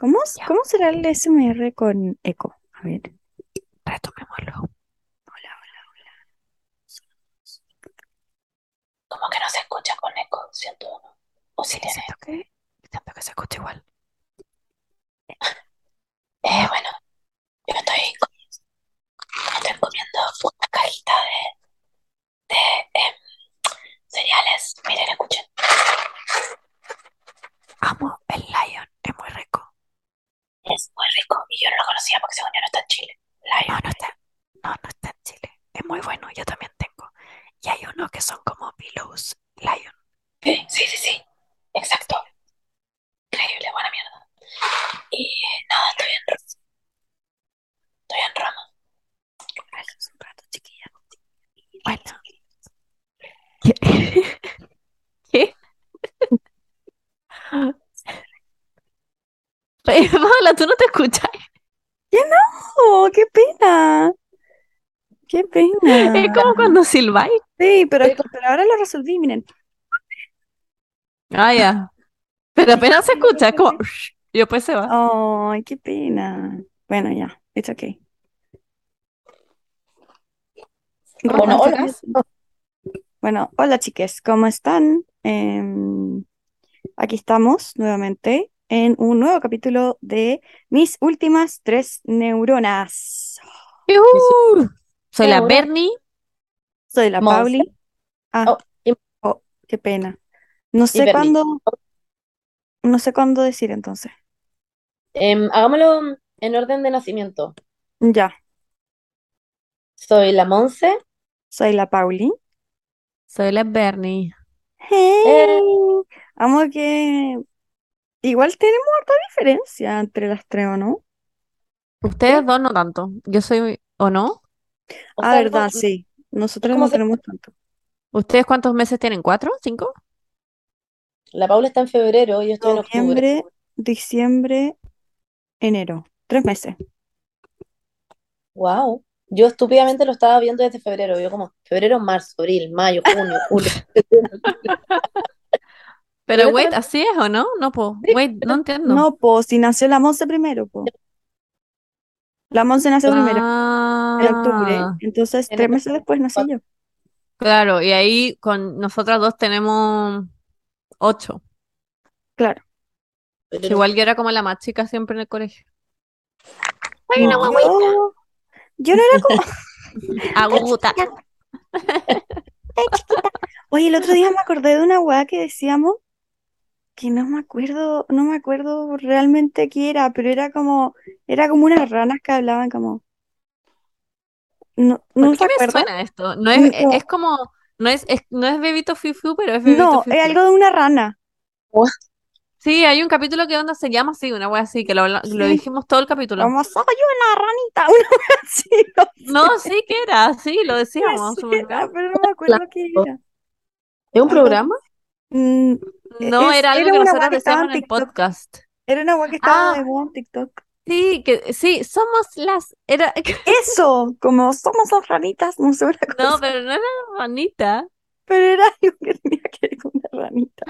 ¿Cómo, Ya. cómo será el SMR con eco? A ver. Retomémoslo. Como que no se escucha con eco, siento. ¿no? O si Sí, tiene. siento que, siento que se escucha igual. Eh, bueno, yo estoy, estoy comiendo una cajita de, de em, cereales. Miren, escuchen. Amo el Lion, es muy rico. Es muy rico y yo no lo conocía porque según yo no está en Chile. No, Lion. no está, no, no está en Chile. Es muy bueno, yo también tengo. Y hay uno que son como pillows Lion. Sí, sí, sí, sí. Exacto. Increíble, buena mierda. Y nada, estoy en, estoy en Roma. Relájense un rato, chiquilla. Bueno. ¿Qué? ¿Qué? Paola, ¿tú no te escuchas? ¡Oh, qué pena! ¡Qué pena! Es como cuando silbáis. Sí, pero, pero ahora lo resolví, miren. Ah, ya. Pero apenas se escucha, es como... Y después se va. ¡Ay, qué pena! Bueno, ya, it's okay. Bueno, hola. Bueno, hola chiques, ¿cómo están? Em, aquí estamos nuevamente en un nuevo capítulo de Mis últimas tres neuronas. ¡Yujú! Soy la Bernie. Soy la. Pauli. Ah, Oh, y- oh, qué pena. No sé cuándo, no sé cuándo decir entonces. Em, hagámoslo en orden de nacimiento. Ya, Soy la Monse. soy la Pauli. Soy la Bernie. Hey, amo que igual tenemos harta diferencia entre las tres, ¿o no? Ustedes dos no tanto. Yo soy... ¿O no? O Ah, sea, verdad, sí. Nosotros como no se- tenemos tanto. ¿Ustedes cuántos meses tienen? ¿Cuatro? ¿Cinco? La Paula está en febrero y yo estoy en octubre. Noviembre, diciembre, enero. Tres meses. Wow. Yo estúpidamente lo estaba viendo desde febrero. Yo como febrero, marzo, abril, mayo, junio, julio. Pero Pero wait, ¿así es o no? No, po. Sí, Wait, no entiendo. No, po, si nació la Monse primero, po. La Monse nació primero, en octubre. Ah, Entonces, En tres el- meses después nací yo. claro, y ahí con nosotras dos tenemos ocho. Claro. Pero- Igual yo era como la más chica siempre en el colegio. Yo, yo no era como. Aguta. Oye, el otro día me acordé de una weá que decíamos que no me acuerdo, no me acuerdo realmente qué era, pero era como, era como unas ranas que hablaban como. No, ¿no ¿Por te qué me suena esto? No es, No. es como, no es, es- no es Bebito Fifu, pero es Bebito No, Fifu. es algo de una rana. Sí, hay un capítulo que onda se llama así, una wea así, que lo, habla- lo Sí. dijimos todo el capítulo. Como soy una ranita, una wea así. no No, sí que era, sí, lo decíamos. era, olvidó. pero no me acuerdo qué era. ¿Es un programa? Mm, No, es- era algo era que nosotros decíamos en en el podcast. Era una wea que estaba Ah. de moda en TikTok. Sí, que sí, somos las, era, Eso, como somos dos ranitas, no sé una cosa. no, pero no era ranita. Pero era algo que tenía que ver con una ranita.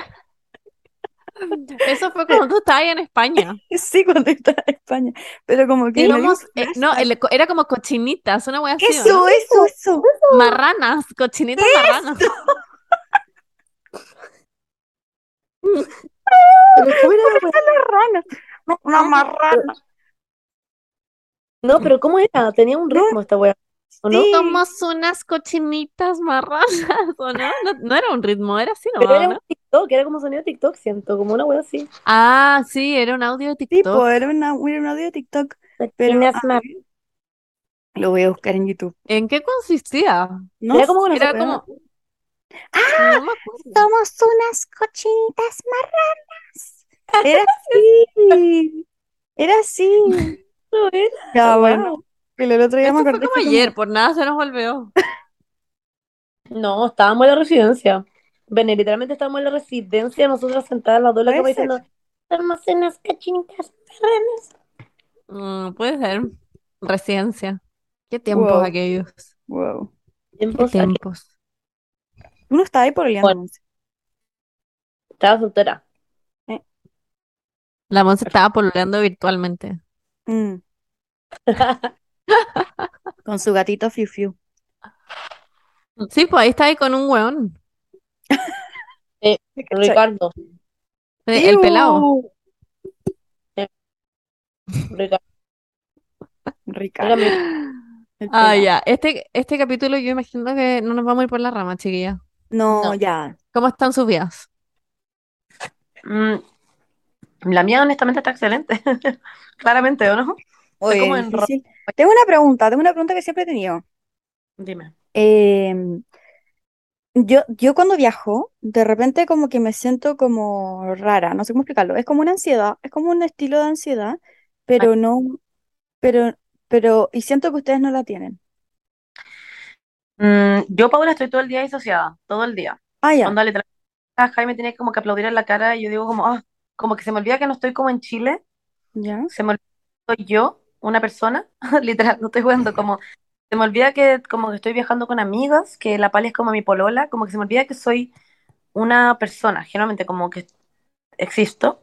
Eso fue cuando tú estabas en España. Sí, cuando estaba en España. Pero como que eh, no, el- era como cochinitas, una wea así, ¿o Eso, no? eso, eso. Marranas, cochinitas marranas. Pero ¿cómo era la wea? Una una marrana. No, pero ¿cómo era? Tenía un ritmo esta wea. ¿O no? Sí. Somos unas cochinitas marranas, ¿o no? No, no era un ritmo, era así Pero nomás, era ¿no? un TikTok, era como sonido de TikTok, siento, como una wea así. Ah, sí, era un audio de TikTok. pues era, una, era un audio de TikTok. Pero Cochinas a mar- ver, lo voy a buscar en YouTube. ¿En qué consistía? No Era como una Era pero- como... ¡Ah! No me acuerdo. Somos unas cochinitas marranas. Era así. Era así. No era. Ya, Wow. bueno. Pero el otro día me Esto acordé como fue como- ayer, por nada se nos volvió. No, estábamos en la residencia. Ven, literalmente estábamos en la residencia, nosotras sentadas las dos en la cama diciendo, somos unas cochinitas marranas. Mm, puede ser. Residencia. Qué tiempos Wow. aquellos. Wow. Qué Tiempos tiempos. Uno estaba ahí por Bueno. Estaba soltera. La Monse estaba pololeando virtualmente. Mm, con su gatito Fiu Fiu. Sí, pues ahí está ahí con un weón. Eh, Ricardo, Eh, El pelado. ¡Iu! Ricardo. Ah, ya. Este, este capítulo yo imagino que no nos vamos a ir por la rama, chiquilla. No, No. ya. ¿Cómo están sus vidas? Mm, la mía honestamente está excelente. Claramente, ¿o no? Oye, como en. Tengo una pregunta, tengo una pregunta que siempre he tenido. Dime. Em, yo, yo cuando viajo, de repente como que me siento como rara, no sé cómo explicarlo. Es como una ansiedad, es como un estilo de ansiedad, pero no, pero, pero, y siento que ustedes no la tienen. Mm, yo, Paula, estoy todo el día disociada, todo el día. Ah, ya, Cuando literalmente a Jaime tiene como que aplaudir en la cara y yo digo como, ah, como que se me olvida que no estoy como en Chile, ya. se me olvida que soy yo, una persona, literal, no estoy jugando, como, se me olvida que como que estoy viajando con amigas, que la Pali es como mi polola, como que se me olvida que soy una persona, generalmente como que existo.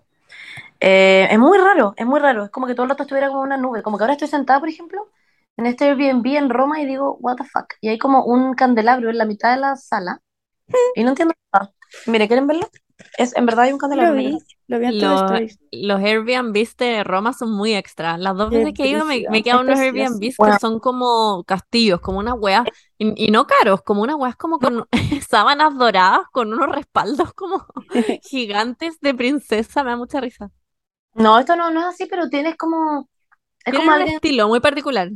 Eh, es muy raro, es muy raro, es como que todo el rato estuviera como una nube, como que ahora estoy sentada, por ejemplo, en este Airbnb en Roma y digo, what the fuck, y hay como un candelabro en la mitad de la sala y no entiendo nada. Mire, ¿quieren verlo? Es, en verdad hay un Lo candelabro. vi, lo vi en tus Los, los Airbnbs de Roma son muy extra. Las dos veces que he ido me, me he quedado en es unos. Airbnbs que son como castillos, como una wea, y, y no caros, como una wea como con sábanas doradas, con unos respaldos como gigantes de princesa, me da mucha risa. No, esto no, no es así, pero tienes como, es Tienen como un alguien, estilo muy particular.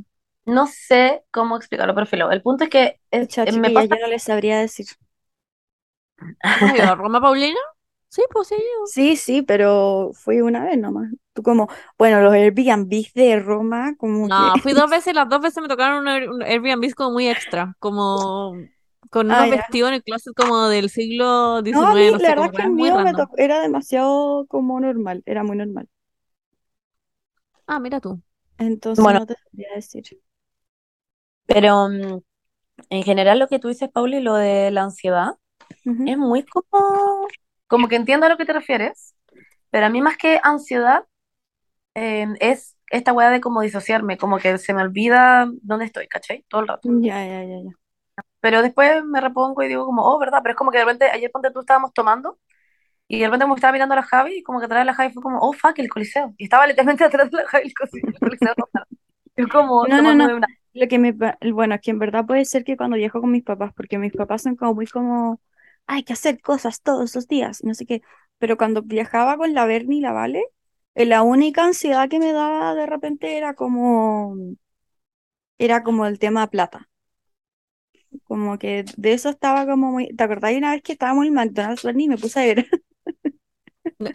No sé cómo explicarlo, pero filo, el punto es que es- eh, me chiquillas, pasa, yo no les sabría decir. ¿Has ido a Roma, Paulina? Sí, pues sí. Sí, sí, pero fui una vez nomás. Tú como, bueno, los Airbnb de Roma, como que... No, fui dos veces, las dos veces me tocaron un Air- un Airbnb como muy extra, como con Ah, unos vestidos en el closet como del siglo XIX, No, a mí no la sé, verdad que el mío me tocó, era demasiado como normal, era muy normal. Ah, mira tú. Entonces bueno, no te sabría decir. Pero mm, en general lo que tú dices, Pauli, lo de la ansiedad, Ujú. es muy como, como que entiendo a lo que te refieres, pero a mí más que ansiedad, eh, es esta weá de como disociarme, como que se me olvida dónde estoy, ¿cachai? Todo el rato. Ya, ya, ya, ya. Pero después me repongo y digo como, oh, ¿verdad? Pero es como que de repente, ayer ponte tú estábamos tomando y de repente como estaba mirando a la Javi y como que atrás de la Javi fue como, oh, fuck, el coliseo. Y estaba literalmente atrás de la Javi el coliseo, el coliseo. Yo como No, no, no. una... Lo que me, bueno, es que en verdad puede ser que cuando viajo con mis papás, porque mis papás son como muy como, hay que hacer cosas todos los días, no sé qué. Pero cuando viajaba con la Berni y la Vale, eh, la única ansiedad que me daba de repente era como, era como el tema plata. Como que de eso estaba como muy, ¿te acordás una vez que estábamos en McDonald's, Berni, y me puse a ver?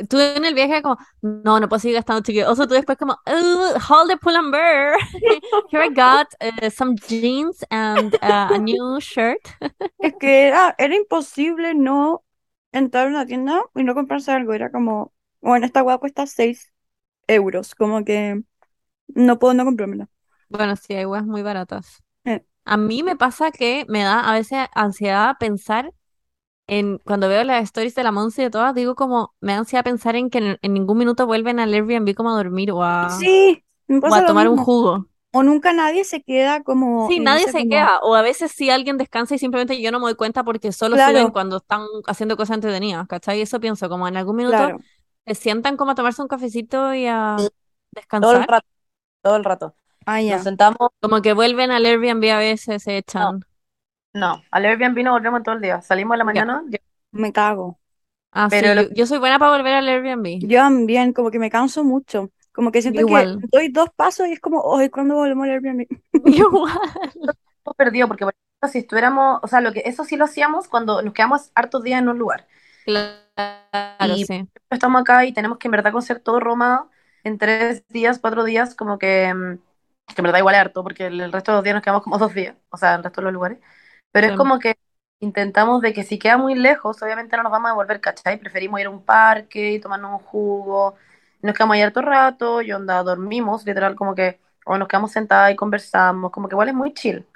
Tú en el viaje como, no, no puedo seguir gastando chiquillo. O sea, tú después como, "Ugh, hold the pull and bear. Here I got uh, some jeans and uh, a new shirt. Es que era, era imposible no entrar a una tienda y no comprarse algo. Era como, bueno, esta hueá cuesta 6 euros. Como que no puedo no comprármela. Bueno, sí, hay weas muy baratas. Eh, A mí me pasa que me da a veces ansiedad pensar en, cuando veo las stories de la Monse y de todas, digo como, me da ansiedad pensar en que en, en ningún minuto vuelven al Airbnb como a dormir o a, sí, o tomar un jugo. O nunca nadie se queda como Sí, y nadie se como, queda. O a veces sí alguien descansa y simplemente yo no me doy cuenta porque solo suben claro, cuando están haciendo cosas entretenidas, ¿cachai? Eso pienso, como en algún minuto claro. se sientan como a tomarse un cafecito y a Todo el descansar. rato, todo el rato. Ah, Nos sentamos, Como que vuelven al Airbnb a veces, se echan. no, al Airbnb nos volvemos todo el día. Salimos en la mañana, ya, Me cago. Ah, pero sí, lo yo, yo soy buena para volver al Airbnb. Yo también, como que me canso mucho. Como que siento que igual. doy dos pasos y es como, hoy ¿cuándo volvemos al Airbnb? Yo igual. hemos perdido, porque por ejemplo, si estuviéramos, o sea, lo que eso sí lo hacíamos cuando nos quedamos hartos días en un lugar. Claro, Y sí. estamos acá y tenemos que en verdad conocer todo Roma en tres días, cuatro días, como que, mm, que en verdad igual es harto, porque el el resto de los días nos quedamos como dos días, o sea, el resto de los lugares. Pero es como que intentamos de que si queda muy lejos, obviamente no nos vamos a devolver, ¿cachai? Preferimos ir a un parque y tomarnos un jugo. Nos quedamos ahí harto rato y onda, dormimos, literal, como que o nos quedamos sentadas y conversamos, como que igual es muy chill.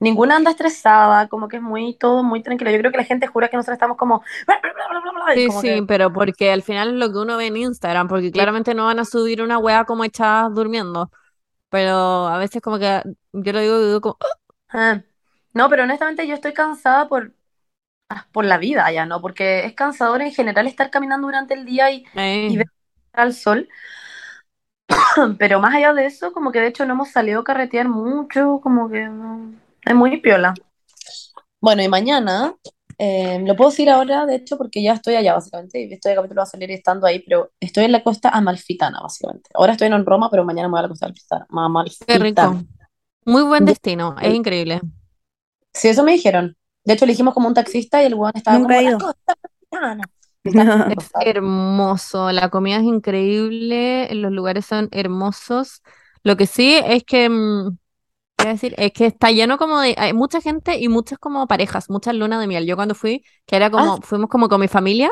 Ninguna anda estresada, como que es muy todo muy tranquilo. Yo creo que la gente jura que nosotros estamos como... Sí, como sí, que- pero porque al final es lo que uno ve en Instagram, porque claramente no van a subir una wea como echadas durmiendo. Pero a veces como que yo lo digo, digo como, Ah. No, pero honestamente yo estoy cansada por, ah, por la vida ya, ¿no? Porque es cansador en general estar caminando durante el día y, "Eh". y ver al sol. Pero más allá de eso, como que de hecho no hemos salido a carretear mucho, como que no, es muy piola. Bueno, y mañana, eh, lo puedo decir ahora, de hecho, porque ya estoy allá, básicamente, y este capítulo va a salir estando ahí, pero estoy en la costa amalfitana, básicamente. Ahora estoy en Roma, pero mañana me voy a la costa amalfitana. Qué rico. Muy buen destino, es increíble. Sí, eso me dijeron. De hecho, elegimos como un taxista y el weón estaba Nunca como, ido. amalfitana. Es hermoso, la comida es increíble, los lugares son hermosos. Lo que sí es que, mm, ¿qué iba a decir? Es que está lleno como de, hay mucha gente y muchas como parejas, muchas lunas de miel. Yo cuando fui, que era como, fuimos como con mi familia,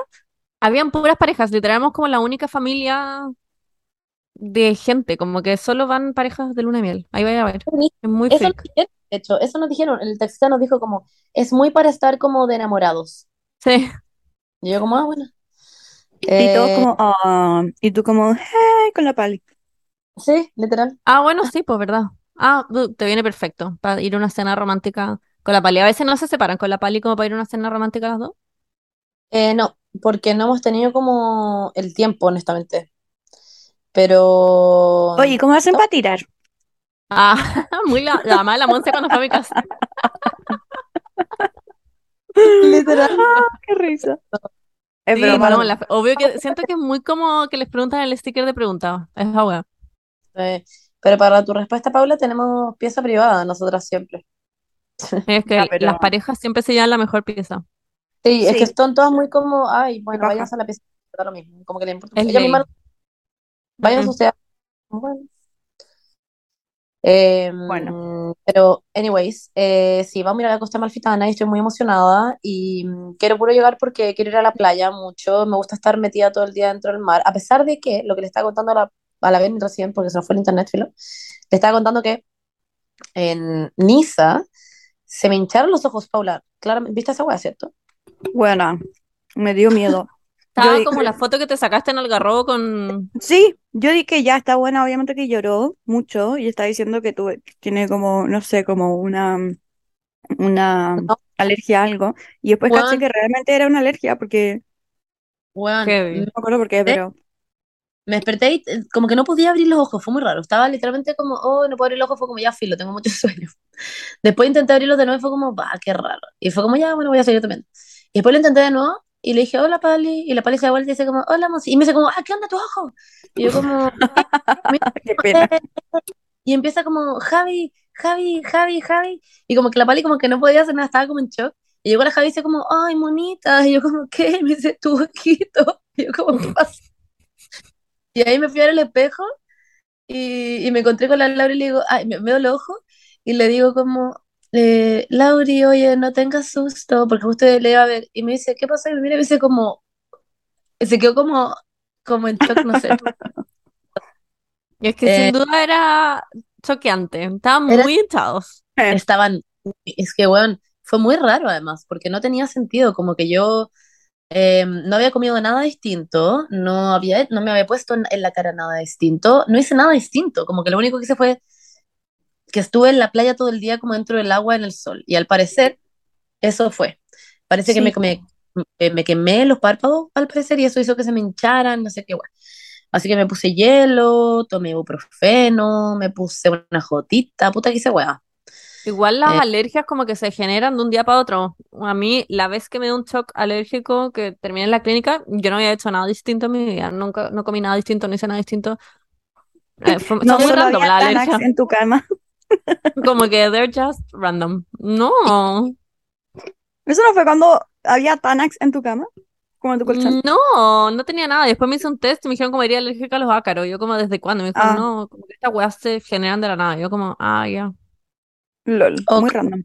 habían puras parejas, literal éramos como la única familia de gente, como que solo van parejas de luna de miel. Ahí vaya a ver, es muy Eso freak. De hecho, eso nos dijeron. El taxista nos dijo como, es muy para estar como de enamorados. Sí, Y yo como, ah, bueno. Y todos Eh, como, ah, y tú como, hey, con la pali. Sí, literal. ah, bueno, sí, pues verdad. Ah, te viene perfecto para ir a una cena romántica con la pali. A veces no se separan con la pali como para ir a una cena romántica las dos. Eh, no, porque no hemos tenido como el tiempo, honestamente. Pero... Oye, ¿cómo hacen para tirar? Ah, muy la, la mala Monse cuando fue a mi casa. Literal. Qué risa. Es Sí, broma, no, no. la- obvio que siento que es muy como que les preguntan el sticker de preguntado. Es la wea. Eh, pero para tu respuesta, Paula, tenemos pieza privada, nosotras siempre. Es que pero- las parejas siempre se llevan la mejor pieza. Sí, es Sí. que están todas muy como, ay, bueno, paja. váyanse a la pieza, da lo mismo, como que le importa. Es Ella misma, ley. váyanse Mm. Bueno. Eh, Bueno. pero, anyways, eh, sí, vamos a ir a la Costa Amalfitana y estoy muy emocionada y mm, quiero puro llegar porque quiero ir a la playa mucho, me gusta estar metida todo el día dentro del mar, a pesar de que, lo que le estaba contando a la, a la Ben recién, porque se nos fue el internet, filo, le estaba contando que en Niza se me hincharon los ojos, Paula, claramente, ¿viste esa hueá, cierto? Buena, me dio miedo. Estaba di- como la foto que te sacaste en Algarrobo con... Sí, yo dije que ya está buena, obviamente que lloró mucho y está diciendo que tuve, tiene como, no sé, como una, una No. alergia a algo. Y después caché Juan. que realmente era una alergia porque, Heavy. no me acuerdo por qué, pero Me desperté y eh, como que no podía abrir los ojos, fue muy raro. Estaba literalmente como, oh, no puedo abrir los ojos, fue como, ya filo, tengo mucho sueño. Después intenté abrirlos de nuevo y fue como, va, qué raro. Y fue como, ya, bueno, voy a seguir también. Y después lo intenté de nuevo y le dije, hola, Pali. Y la Pali se da vuelta y dice como, hola, Monsi. Y me dice como, ah, ¿qué onda tu ojo? Y yo como, qué pena. y empieza como, Javi, Javi, Javi, Javi. Y como que la Pali como que no podía hacer nada, estaba como en shock. Y llegó la Javi y dice como, ay, monita. Y yo como, ¿qué? Y me dice, tu ojito. Y yo como, ¿qué pasa? Y ahí me fui a ver el espejo y, y me encontré con la Laura y le digo, ay, me, me veo el ojo y le digo como, eh, Lauri, oye, no tengas susto, porque justo le iba a ver. Y me dice, ¿qué pasa? Y me mira y me dice como, se quedó como, como en shock, no sé. Y es que Eh, sin duda era choqueante. Estaban Era- muy hinchados. Eh, Estaban, es que, weón, fue muy raro además, porque no tenía sentido, como que yo eh, no había comido nada distinto, no había, no me había puesto en, en la cara nada distinto, no hice nada distinto, como que lo único que hice fue que estuve en la playa todo el día como dentro del agua en el sol, y al parecer eso fue. Parece que Sí. me, me, me- me quemé los párpados, al parecer, y eso hizo que se me hincharan, no sé qué, weón. Así que me puse hielo, tomé ibuprofeno, me puse una jotita, puta que hice weá. Igual las Eh. alergias como que se generan de un día para otro. A mí, la vez que me dio un shock alérgico que terminé en la clínica, yo no había hecho nada distinto en mi vida. Nunca, no comí nada distinto, no hice nada distinto. Eh, fue- no son muy random Xanax alergias. en tu cama. Como que they're just random. No, ¿Eso no fue cuando había Tanax en tu cama? Como en tu colchón. no, no tenía nada. Después me hice un test y me dijeron como era alérgica a los ácaros. Yo como, ¿desde cuándo? Me dijeron, Ah. no, como que estas weas se generan de la nada. Yo como, ah, ya. LOL, muy random.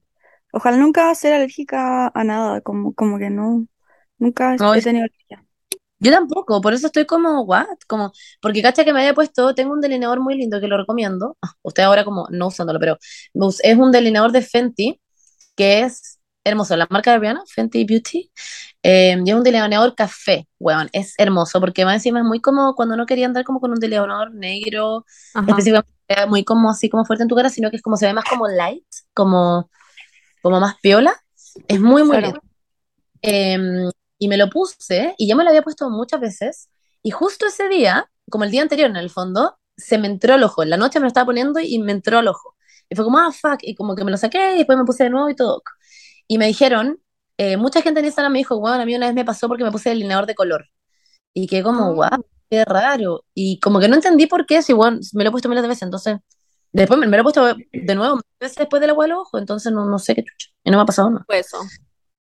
Ojalá nunca ser alérgica a nada, como, como que no, nunca No, he es- tenido alergia. Yo tampoco, por eso estoy como, what? Como, porque cacha que me había puesto, tengo un delineador muy lindo que lo recomiendo. Ah, usted ahora como no usándolo, pero es un delineador de Fenty que es hermoso. La marca de Rihanna, Fenty Beauty, eh, y es un delineador café, weón. Es hermoso porque más encima es muy como cuando no quería andar como con un delineador negro, Ajá. específicamente muy como así como fuerte en tu cara, sino que es como se ve más como light, como, como más piola. Es muy, muy Claro. lindo. Em, y me lo puse, y ya me lo había puesto muchas veces, y justo ese día, como el día anterior en el fondo, se me entró al ojo. En la noche me lo estaba poniendo y me entró al ojo. Y fue como, ah, fuck, y como que me lo saqué y después me puse de nuevo y todo. Y me dijeron, eh, mucha gente en Instagram me dijo, bueno, a mí una vez me pasó porque me puse delineador de color. Y que como, Ah. wow, qué raro. Y como que no entendí por qué, si bueno, me lo he puesto miles de veces, entonces, después me, me lo he puesto de nuevo, veces después del agua del ojo, entonces no, no sé qué chucha. Y no me ha pasado nada. Pues eso.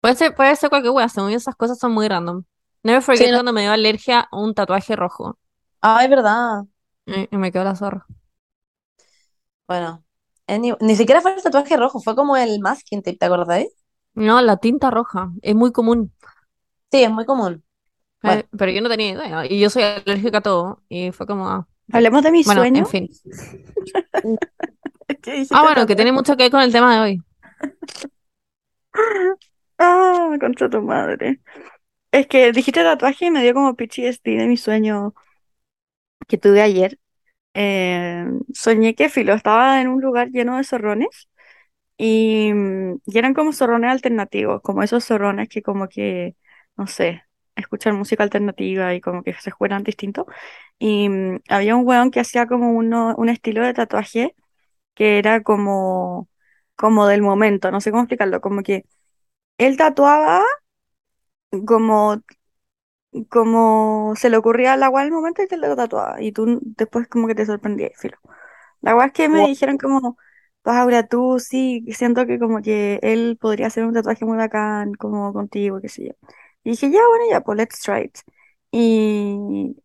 Puede ser, puede ser cualquier wea, según esas cosas son muy random. Never forget Sí, no- cuando me dio alergia a un tatuaje rojo. Ah, es verdad. Y, y me quedó la zorra. Bueno, any- ni siquiera fue el tatuaje rojo, fue como el masking tape, ¿te acordáis? No, la tinta roja. Es muy común. Sí, es muy común. Bueno. Eh, pero yo no tenía idea. Y yo soy alérgica a todo. Y fue como. ah, Hablemos de mi Bueno, sueño. en fin. ¿Qué dijiste Ah, bueno, que tiene mucho que ver con el tema de hoy. Ah, contra tu madre. Es que dijiste tatuaje y me dio como PTSD de mi sueño que tuve ayer. Eh, soñé que Filo estaba en un lugar lleno de zorrones y, mm, y eran como zorrones alternativos, como esos zorrones que como que, no sé, escuchan música alternativa y como que se juegan distinto. Y mm, había un weón que hacía como uno, un estilo de tatuaje que era como, como del momento, no sé cómo explicarlo, como que él tatuaba como, como se le ocurría al agua al momento y te lo tatuaba. Y tú después como que te sorprendías, filo. La verdad es que me Wow. dijeron como, Paula, tú sí, siento que como que él podría hacer un tatuaje muy bacán, como contigo, qué sé yo. Y dije, ya, bueno, ya, pues let's try it. Y,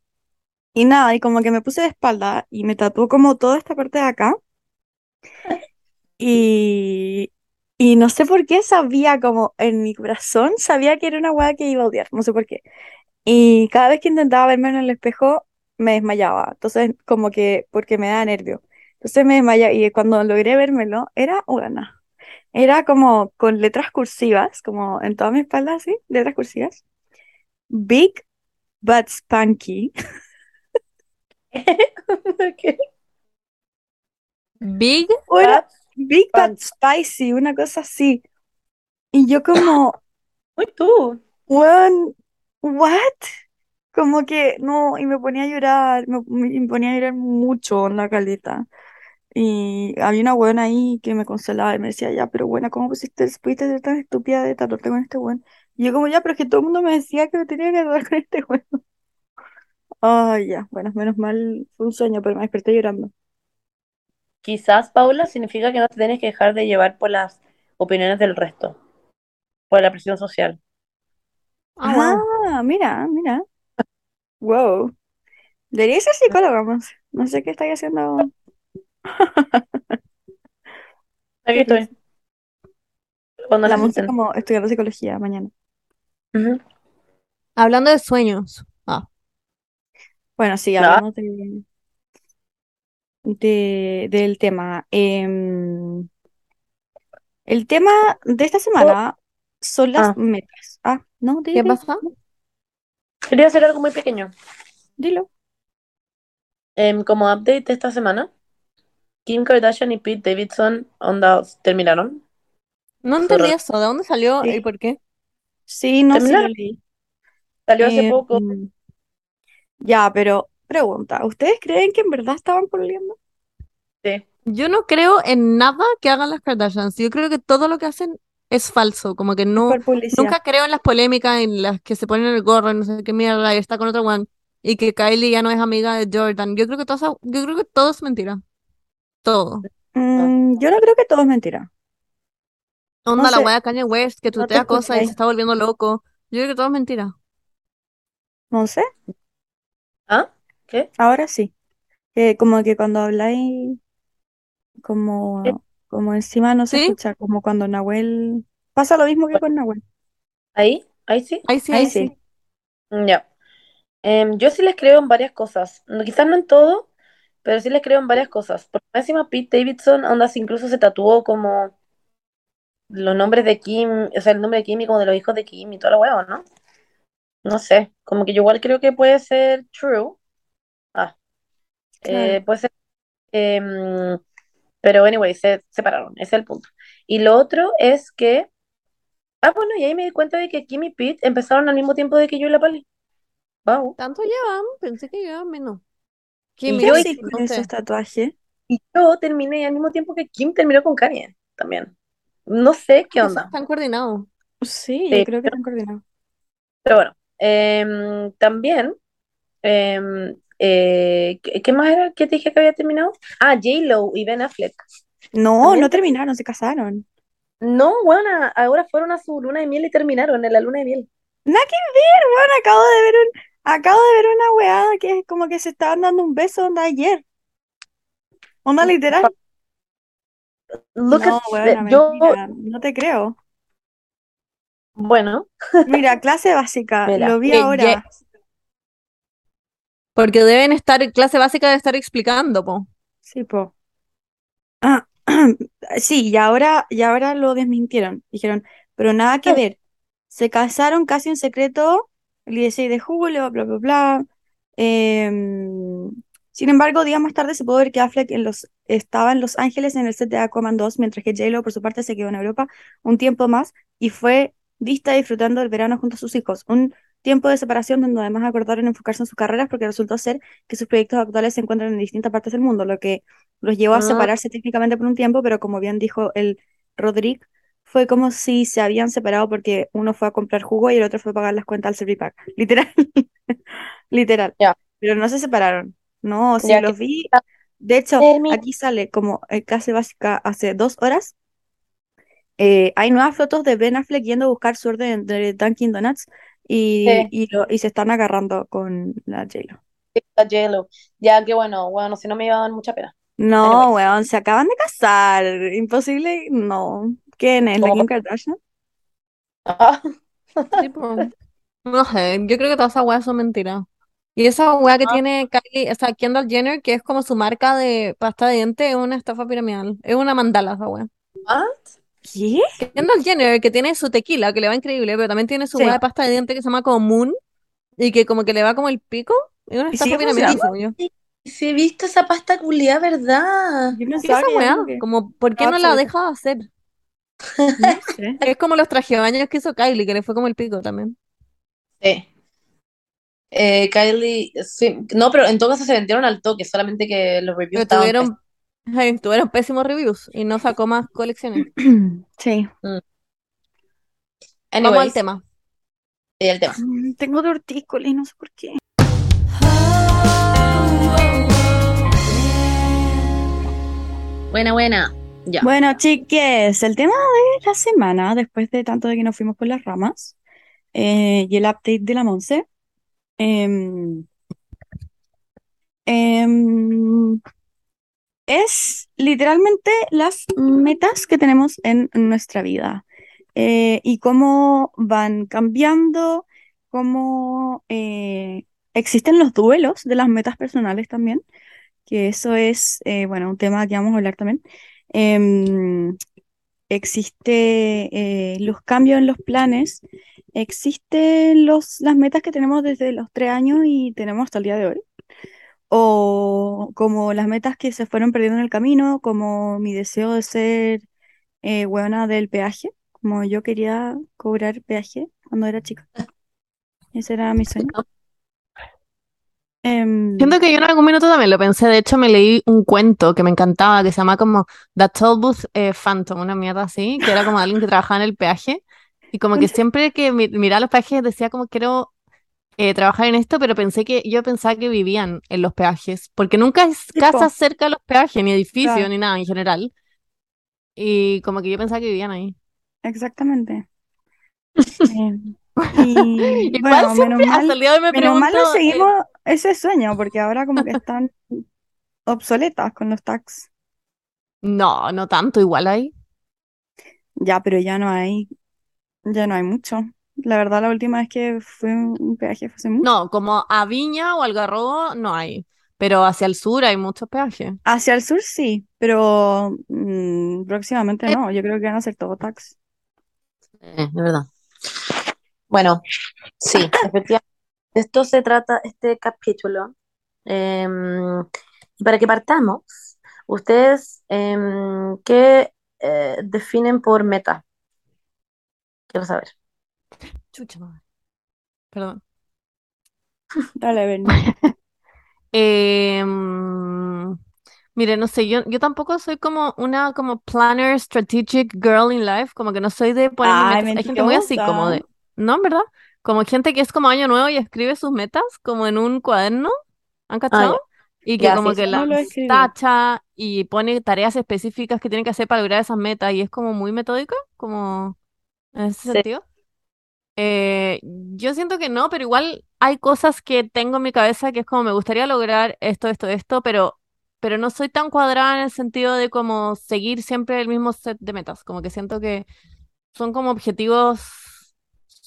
y nada, y como que me puse de espalda y me tatuó como toda esta parte de acá. Y, y no sé por qué sabía como en mi corazón, sabía que era una weá que iba a odiar, no sé por qué. Y cada vez que intentaba verme en el espejo, me desmayaba. Entonces, como que, porque me da nervio. Entonces me desmayaba. Y cuando logré vérmelo, era buena. Era como con letras cursivas, como en toda mi espalda, así, letras cursivas. Big but spunky. ¿Qué? Big. Una, big but Spunky. spicy, una cosa así. Y yo como, Uy, tú. what? Como que no, y me ponía a llorar, me, me ponía a llorar mucho en la caleta. Y había una buena ahí que me consolaba y me decía, ya, pero buena, ¿cómo pusiste, pudiste ser tan estúpida de tatuarte con este weón? Y yo como, ya, pero es que todo el mundo me decía que me tenía que tatuar con este weón. Ay, ya, bueno, menos mal fue un sueño, pero me desperté llorando. Quizás, Paula, significa que no te tienes que dejar de llevar por las opiniones del resto, por la presión social. Ah, wow. Ah, mira, mira. Wow. Debería ser psicóloga más. No sé qué estáis haciendo. Aquí estoy. Cuando La Monse como estudiando psicología mañana. Hablando de sueños. Ah, Bueno, sí, hablamos de, de- del tema. Em, el tema de esta semana son las Ah. metas. Ah, no, ¿qué pasa? Quería hacer algo muy pequeño. dilo. Em, como update de esta semana, Kim Kardashian y Pete Davidson onda, terminaron. No entendí eso. ¿De dónde salió Sí. y por qué? Sí, no, sí ¿Terminaron? leí. Salió hace Em, poco. ya, pero pregunta, ¿ustedes creen que en verdad estaban pololeando? Yo no creo en nada que hagan las Kardashians. Yo creo que todo lo que hacen es falso. Como que no, nunca creo en las polémicas, en las que se ponen el gorro, no sé qué mierda, y está con otro one, y que Kylie ya no es amiga de Jordan. Yo creo que todo, yo creo que todo es mentira. Todo. Mm, yo no creo que todo es mentira. Onda No la sé, wea de Kanye West que no te tuitea cosas y se está volviendo loco. Yo creo que todo es mentira. No sé, ¿Ah? ¿Qué? ahora sí. Como que cuando habláis, como, como encima no se ¿Sí? escucha, como cuando Nahuel. Pasa lo mismo que con Nahuel. ¿Ahí? ¿Ahí sí? Ahí sí, Ahí ahí sí. sí. Mm, Ya. Em, yo sí les creo en varias cosas. No, quizás no en todo, pero sí les creo en varias cosas. Por encima, Pete Davidson, ondas incluso se tatuó como los nombres de Kim, o sea, el nombre de Kim y como de los hijos de Kim y toda la hueá, ¿no? No sé, como que yo igual creo que puede ser true. Ah, eh, puede ser. em, pero anyway, se separaron, ese es el punto. Y lo otro es que. Ah, bueno, y ahí me di cuenta de que Kim y Pete empezaron al mismo tiempo de que yo y la Pali. Wow. ¿Tanto llevan? Pensé que llevaban menos. Y Kim ¿Qué y yo, con esos tatuajes? y yo terminé al mismo tiempo que Kim terminó con Kanye también. No sé qué onda. están coordinados. Sí, yo Sí, creo que están coordinados. pero bueno. em, también. em, eh, ¿qué, qué más era que te dije que había terminado? Ah, J-Lo y Ben Affleck. No, También no terminaron, se casaron. No, bueno, ahora fueron a su luna de miel y terminaron en la luna de miel. Nada que ver, weón, acabo de ver un, acabo de ver una weá que es como que se estaban dando un beso onda ayer. Onda literal. Look No, weona, yo, no te creo. bueno, Mira, clase básica, mira, lo vi Que ahora. Porque deben estar, clase básica de estar explicando, po. Sí, po. Ah, sí, y ahora, y ahora lo desmintieron. Dijeron, pero nada que ver. Se casaron casi en secreto el 16 de julio, bla, bla, bla. Em, sin embargo, días más tarde se pudo ver que Affleck en los, estaba en Los Ángeles en el set de Aquaman 2, mientras que J-Lo, por su parte, se quedó en Europa un tiempo más y fue vista disfrutando del verano junto a sus hijos. Un tiempo de separación donde además acordaron enfocarse en sus carreras porque resultó ser que sus proyectos actuales se encuentran en distintas partes del mundo, lo que los llevó a mm, separarse técnicamente por un tiempo, pero como bien dijo el Rodrigo, fue como si se habían separado porque uno fue a comprar jugo y el otro fue a pagar las cuentas al Servipack. Literal, literal. ya, Pero no se separaron. No, ya que los vi. De hecho, aquí sale como en clase básica hace dos horas. eh, hay nuevas fotos de Ben Affleck yendo a buscar su orden de Dunkin' Donuts y, sí, y, lo- y se están agarrando con la J-Lo. la J-Lo. Ya que bueno, bueno, si no me iba a dar mucha pena. No, weón, se acaban de casar. Imposible, no. ¿Quién es? ¿La Kim Kardashian? Ah. No sé, yo creo que todas esas weas son mentiras. Y esa wea que tiene Kylie, o sea, Kendall Jenner, que es como su marca de pasta de dientes, es una estafa piramidal. Es una mandala esa wea. ah, ¿Qué? Kendall Jenner, que tiene su tequila, que le va increíble, pero también tiene su de pasta de dientes que se llama como Moon, y que como que le va como el pico. Es una ¿Y estafa piramidal, sí, sí he visto esa pasta culiada, ¿verdad? Yo ¿por qué no la obsoleta. deja hacer? No sé. Es como los trajebaños que hizo Kylie, que le fue como el pico también. Sí. Eh, Kylie, sí. No, pero en todo caso se vendieron al toque, solamente que los reviews Pero tuvieron, tuvieron pésimos reviews y no sacó más colecciones. Sí. Mm. Vamos al tema. y el tema. Mm, Tengo tortícolis, no sé por qué. Buena, buena. Ya. Bueno, chiques, el tema de la semana, después de tanto de que nos fuimos por las ramas, eh, y el update de la Monse, em, em, es literalmente las metas que tenemos en nuestra vida eh, y cómo van cambiando, cómo eh, existen los duelos de las metas personales también, que eso es, eh, bueno, un tema que vamos a hablar también. Em, existe los cambios en los planes, existen los, las metas que tenemos desde los tres años y tenemos hasta el día de hoy o como las metas que se fueron perdiendo en el camino, como mi deseo de ser eh, hueona del peaje, como yo quería cobrar peaje cuando era chica. Ese era mi sueño. Em, Siento que yo en algún minuto también lo pensé. De hecho, me leí un cuento que me encantaba, que se llama como The Tollbooth eh, Phantom, una mierda así, que era como alguien que trabajaba en el peaje. Y como que siempre que mi- miraba los peajes decía como quiero eh, trabajar en esto, pero pensé que yo pensaba que vivían en los peajes, porque nunca es casa cerca de los peajes, ni edificio, Claro. ni nada en general. Y como que yo pensaba que vivían ahí. exactamente. Em, y Igual bueno, menos mal, me menos mal no eh, seguimos ese sueño, porque ahora como que están obsoletas con los tags. no, no tanto, igual ahí. Ya, pero ya no hay, ya no hay mucho. La verdad, la última vez que fue un peaje fue hace mucho. No, como a Viña o Algarrobo no hay, pero hacia el sur hay muchos peajes. Hacia el sur sí, pero mm, próximamente Eh, no. Yo creo que van a ser todo tax. Eh, de verdad. Bueno, sí, efectivamente. De esto se trata este capítulo. Y para que partamos, ustedes, em, ¿qué eh, definen por meta? Quiero saber. Chucha madre. Perdón. Dale, Bernie. Eh, mire, no sé, yo, yo tampoco soy como una como planner strategic girl in life, como que no soy de ponerme Ay, metas. Hay gente muy así como de. ¿no? ¿En verdad? Como gente que es como año nuevo y escribe sus metas como en un cuaderno, ¿han cachado? Y que Ya, como sí, que. No las escribí. tacha y pone tareas específicas que tienen que hacer para lograr esas metas y es como muy metódica, como en ese Sí, sentido. Eh, yo siento que no, pero igual hay cosas que tengo en mi cabeza que es como me gustaría lograr esto, esto, esto, pero, pero no soy tan cuadrada en el sentido de como seguir siempre el mismo set de metas. Como que siento que son como objetivos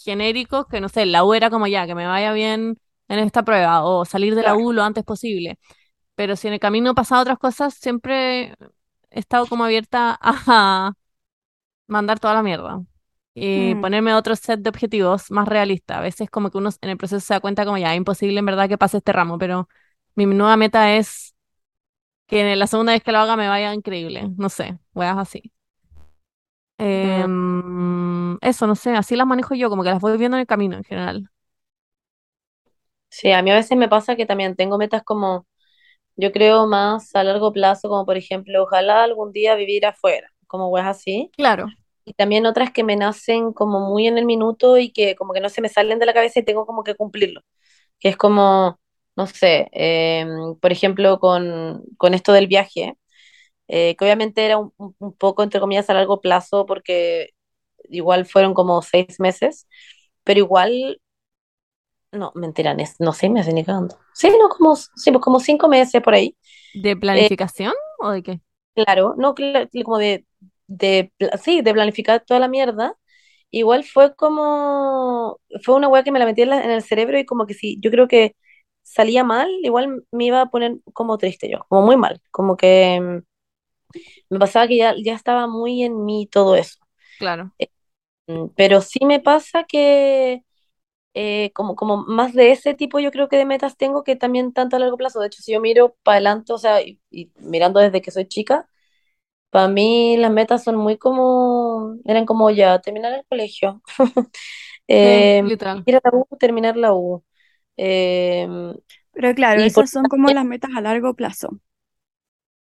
genéricos que no sé, la U era como ya, que me vaya bien en esta prueba o salir de la. U lo antes posible. Pero si en el camino pasado otras cosas, siempre he estado como abierta a mandar toda la mierda y Mm, ponerme otro set de objetivos más realistas. A veces como que uno en el proceso se da cuenta como ya, es imposible en verdad que pase este ramo, pero mi nueva meta es que la segunda vez que lo haga me vaya increíble. No sé, weas así. Mm, Em, eso, no sé, así las manejo yo, como que las voy viendo en el camino en general. sí, a mí a veces me pasa que también tengo metas como, yo creo más a largo plazo, como por ejemplo, ojalá algún día vivir afuera, como weas así. Claro, Y también otras que me nacen como muy en el minuto y que como que no se me salen de la cabeza y tengo como que cumplirlo. Que es como, no sé, eh, por ejemplo, con, con esto del viaje, eh, que obviamente era un, un- poco, entre comillas, a largo plazo porque igual fueron como seis meses, pero igual, no, mentira, no seis meses ni cagando. Sí, no, como, sí, pues como cinco meses por ahí. ¿de Eh, planificación o de qué? claro, no, como de, de, sí, de planificar toda la mierda. Igual fue como, fue una weá que me la metí en, la- en el cerebro y como que si yo creo que salía mal, igual me iba a poner como triste yo, como muy mal, como que mm, me pasaba que ya, ya estaba muy en mí todo eso. Claro, Mm, Pero sí me pasa que eh, como, como más de ese tipo yo creo que de metas tengo que también tanto a largo plazo. De hecho, si yo miro para adelante, o sea, y, y mirando desde que soy chica, para mí las metas son muy como, eran como ya terminar el colegio. eh, literal. ir a la U, terminar la U. Eh, Pero claro, esas son como las metas a largo plazo.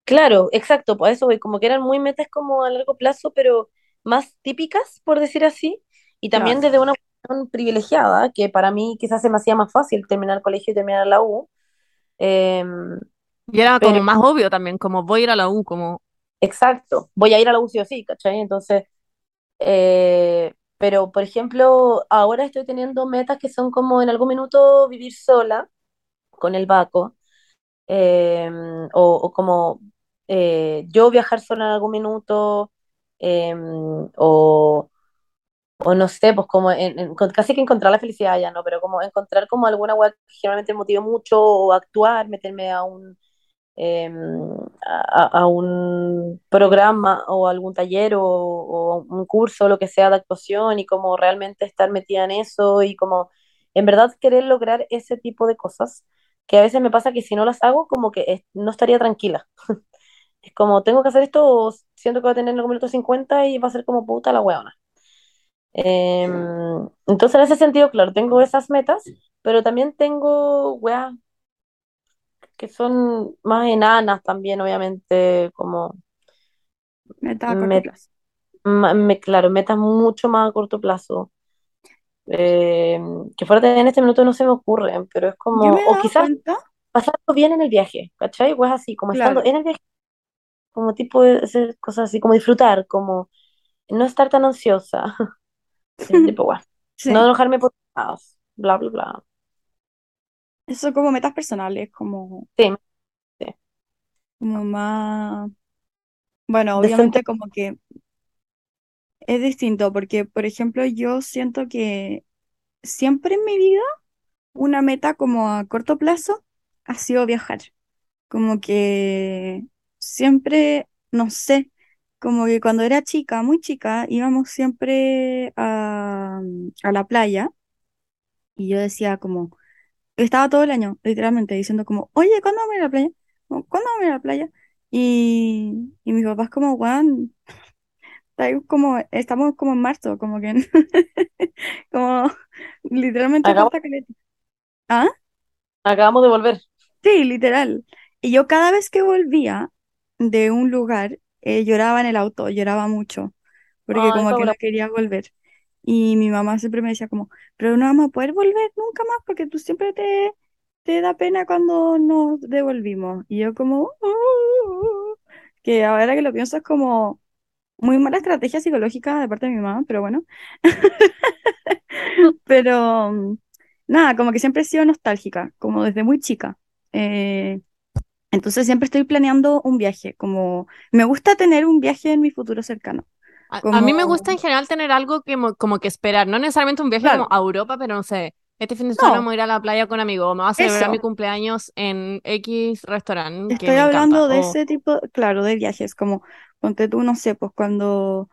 claro, exacto, por eso voy, como que eran muy metas como a largo plazo, pero más típicas, por decir así, y también Claro. desde una cuestión privilegiada, que para mí quizás se me hacía más fácil terminar el colegio y terminar la U. Eh, Y era pero como más obvio también, como voy a ir a la U, como, exacto, voy a ir a la U sí o sí, ¿cachai? Entonces, eh, pero por ejemplo, ahora estoy teniendo metas que son como en algún minuto vivir sola con el Baco. eh, o, como eh, yo viajar sola en algún minuto, eh, o, o no sé, pues como en- casi que encontrar la felicidad ya, ¿no? Pero como encontrar como alguna web que generalmente me motive mucho, o actuar, meterme a un, eh, a, a un programa o algún taller o, o un curso, lo que sea de actuación y como realmente estar metida en eso y como en verdad querer lograr ese tipo de cosas que a veces me pasa que si no las hago como que es- no estaría tranquila. Es como tengo que hacer esto o siento que va a tener en algún minuto 50 y va a ser como puta la weona. Em, entonces en ese sentido, claro, tengo esas metas, pero también tengo weas que son más enanas también, obviamente, como Metas a corto me, plazo. ma- me- claro, metas mucho más a corto plazo. Eh, que fuera de- en este minuto no se me ocurren, pero es como, o quizás cuenta, pasarlo bien en el viaje, ¿cachai? Pues así, como estando en el viaje, como tipo de cosas así, como disfrutar, como no estar tan ansiosa, tipo, bueno, no enojarme por nada, bla, bla, bla. Eso como metas personales, como, Sí, sí. como más... Bueno, Decente. obviamente como que es distinto, porque, por ejemplo, yo siento que siempre en mi vida una meta como a corto plazo ha sido viajar. Como que siempre, no sé, como que cuando era chica, muy chica, íbamos siempre a, a la playa y yo decía como, estaba todo el año, literalmente, diciendo como, oye, ¿cuándo vamos a ir a la playa? ¿Cuándo vamos a ir a la playa? Y, y mis papás como, Juan, como, estamos como en marzo, como que, como, literalmente Acabamos. ¿Ah? acabamos de volver. Sí, literal. Y yo cada vez que volvía de un lugar, eh, lloraba en el auto, lloraba mucho, porque Ay, como que no quería volver. Y mi mamá siempre me decía como, pero no vamos a poder volver nunca más porque tú siempre te, te da pena cuando nos devolvimos. Y yo como, "Uh", que ahora que lo pienso es como muy mala estrategia psicológica de parte de mi mamá, pero bueno. Pero mm, nada, como que siempre he sido nostálgica, como desde muy chica. Eh, entonces siempre estoy planeando un viaje, como me gusta tener un viaje en mi futuro cercano. A, a mí me gusta en Como, general tener algo que mo- como que esperar, no necesariamente un viaje como claro, a Europa, pero no sé, este fin de semana no, vamos a ir a la playa con amigos, me voy a celebrar mi eso. cumpleaños en X restaurante que Estoy encanta, hablando de o ese tipo, claro, de viajes, como ponte tú, no sé, pues cuando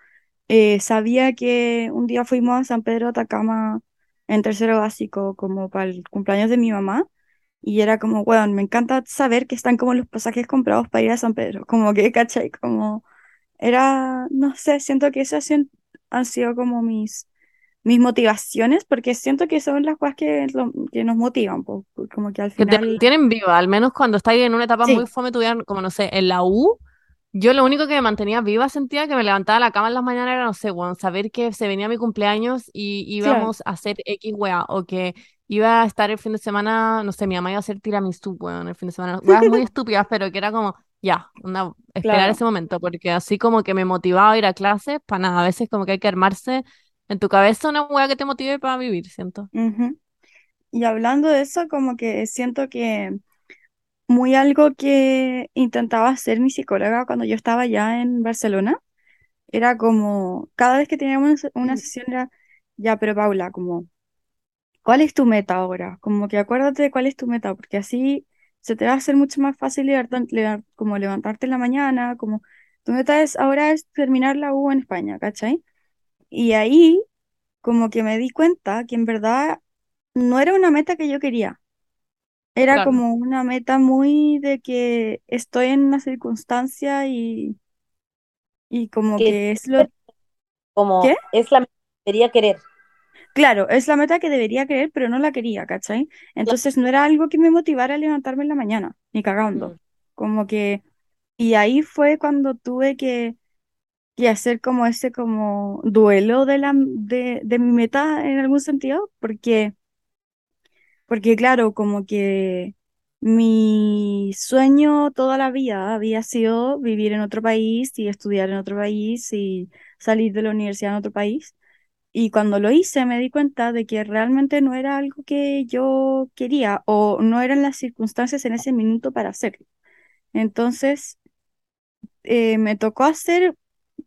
eh, sabía que un día fuimos a San Pedro de Atacama en tercero básico, como para el cumpleaños de mi mamá, y era como, bueno, me encanta saber que están como los pasajes comprados para ir a San Pedro, como que, ¿cachai? Como era, no sé, siento que esas han sido como mis, mis motivaciones, porque siento que son las cosas que, lo- que nos motivan, pues, como que al que te final, mantienen viva, al menos cuando estás en una etapa muy sí, fome tu vida, como no sé, en la U, yo lo único que me mantenía viva sentía que me levantaba de la cama en las mañanas era, no sé, bueno, saber que se venía mi cumpleaños y íbamos a hacer X wea, o que iba a estar el fin de semana, no sé, mi mamá iba a hacer tiramisú, weón, el fin de semana, weas muy estúpidas, pero que era como, ya, esperar Claro. ese momento, porque así como que me motivaba a ir a clases, para nada, a veces como que hay que armarse en tu cabeza una wea que te motive para vivir, siento. ujú. Y hablando de eso, como que siento que muy algo que intentaba hacer mi psicóloga cuando yo estaba ya en Barcelona, era como, cada vez que teníamos una, una sesión era, ya, pero Paula, como, ¿cuál es tu meta ahora? Como que acuérdate de cuál es tu meta, porque así se te va a hacer mucho más fácil levantar- levar- como levantarte en la mañana, como, tu meta es, ahora es terminar la U en España, ¿cachai? Y ahí, como que me di cuenta que en verdad no era una meta que yo quería. Era Claro. como una meta muy de que estoy en una circunstancia y, y como que que es lo... ¿Qué? como es la que debería querer. Claro, es la meta que debería querer, pero no la quería, ¿cachai? Entonces no era algo que me motivara a levantarme en la mañana, ni cagando. Mm. Como que... Y ahí fue cuando tuve que, que hacer como ese como duelo de, la, de, de mi meta en algún sentido, porque... Porque claro, como que mi sueño toda la vida había sido vivir en otro país y estudiar en otro país y salir de la universidad en otro país. Y cuando lo hice me di cuenta de que realmente no era algo que yo quería o no eran las circunstancias en ese minuto para hacerlo. Entonces eh, me tocó hacer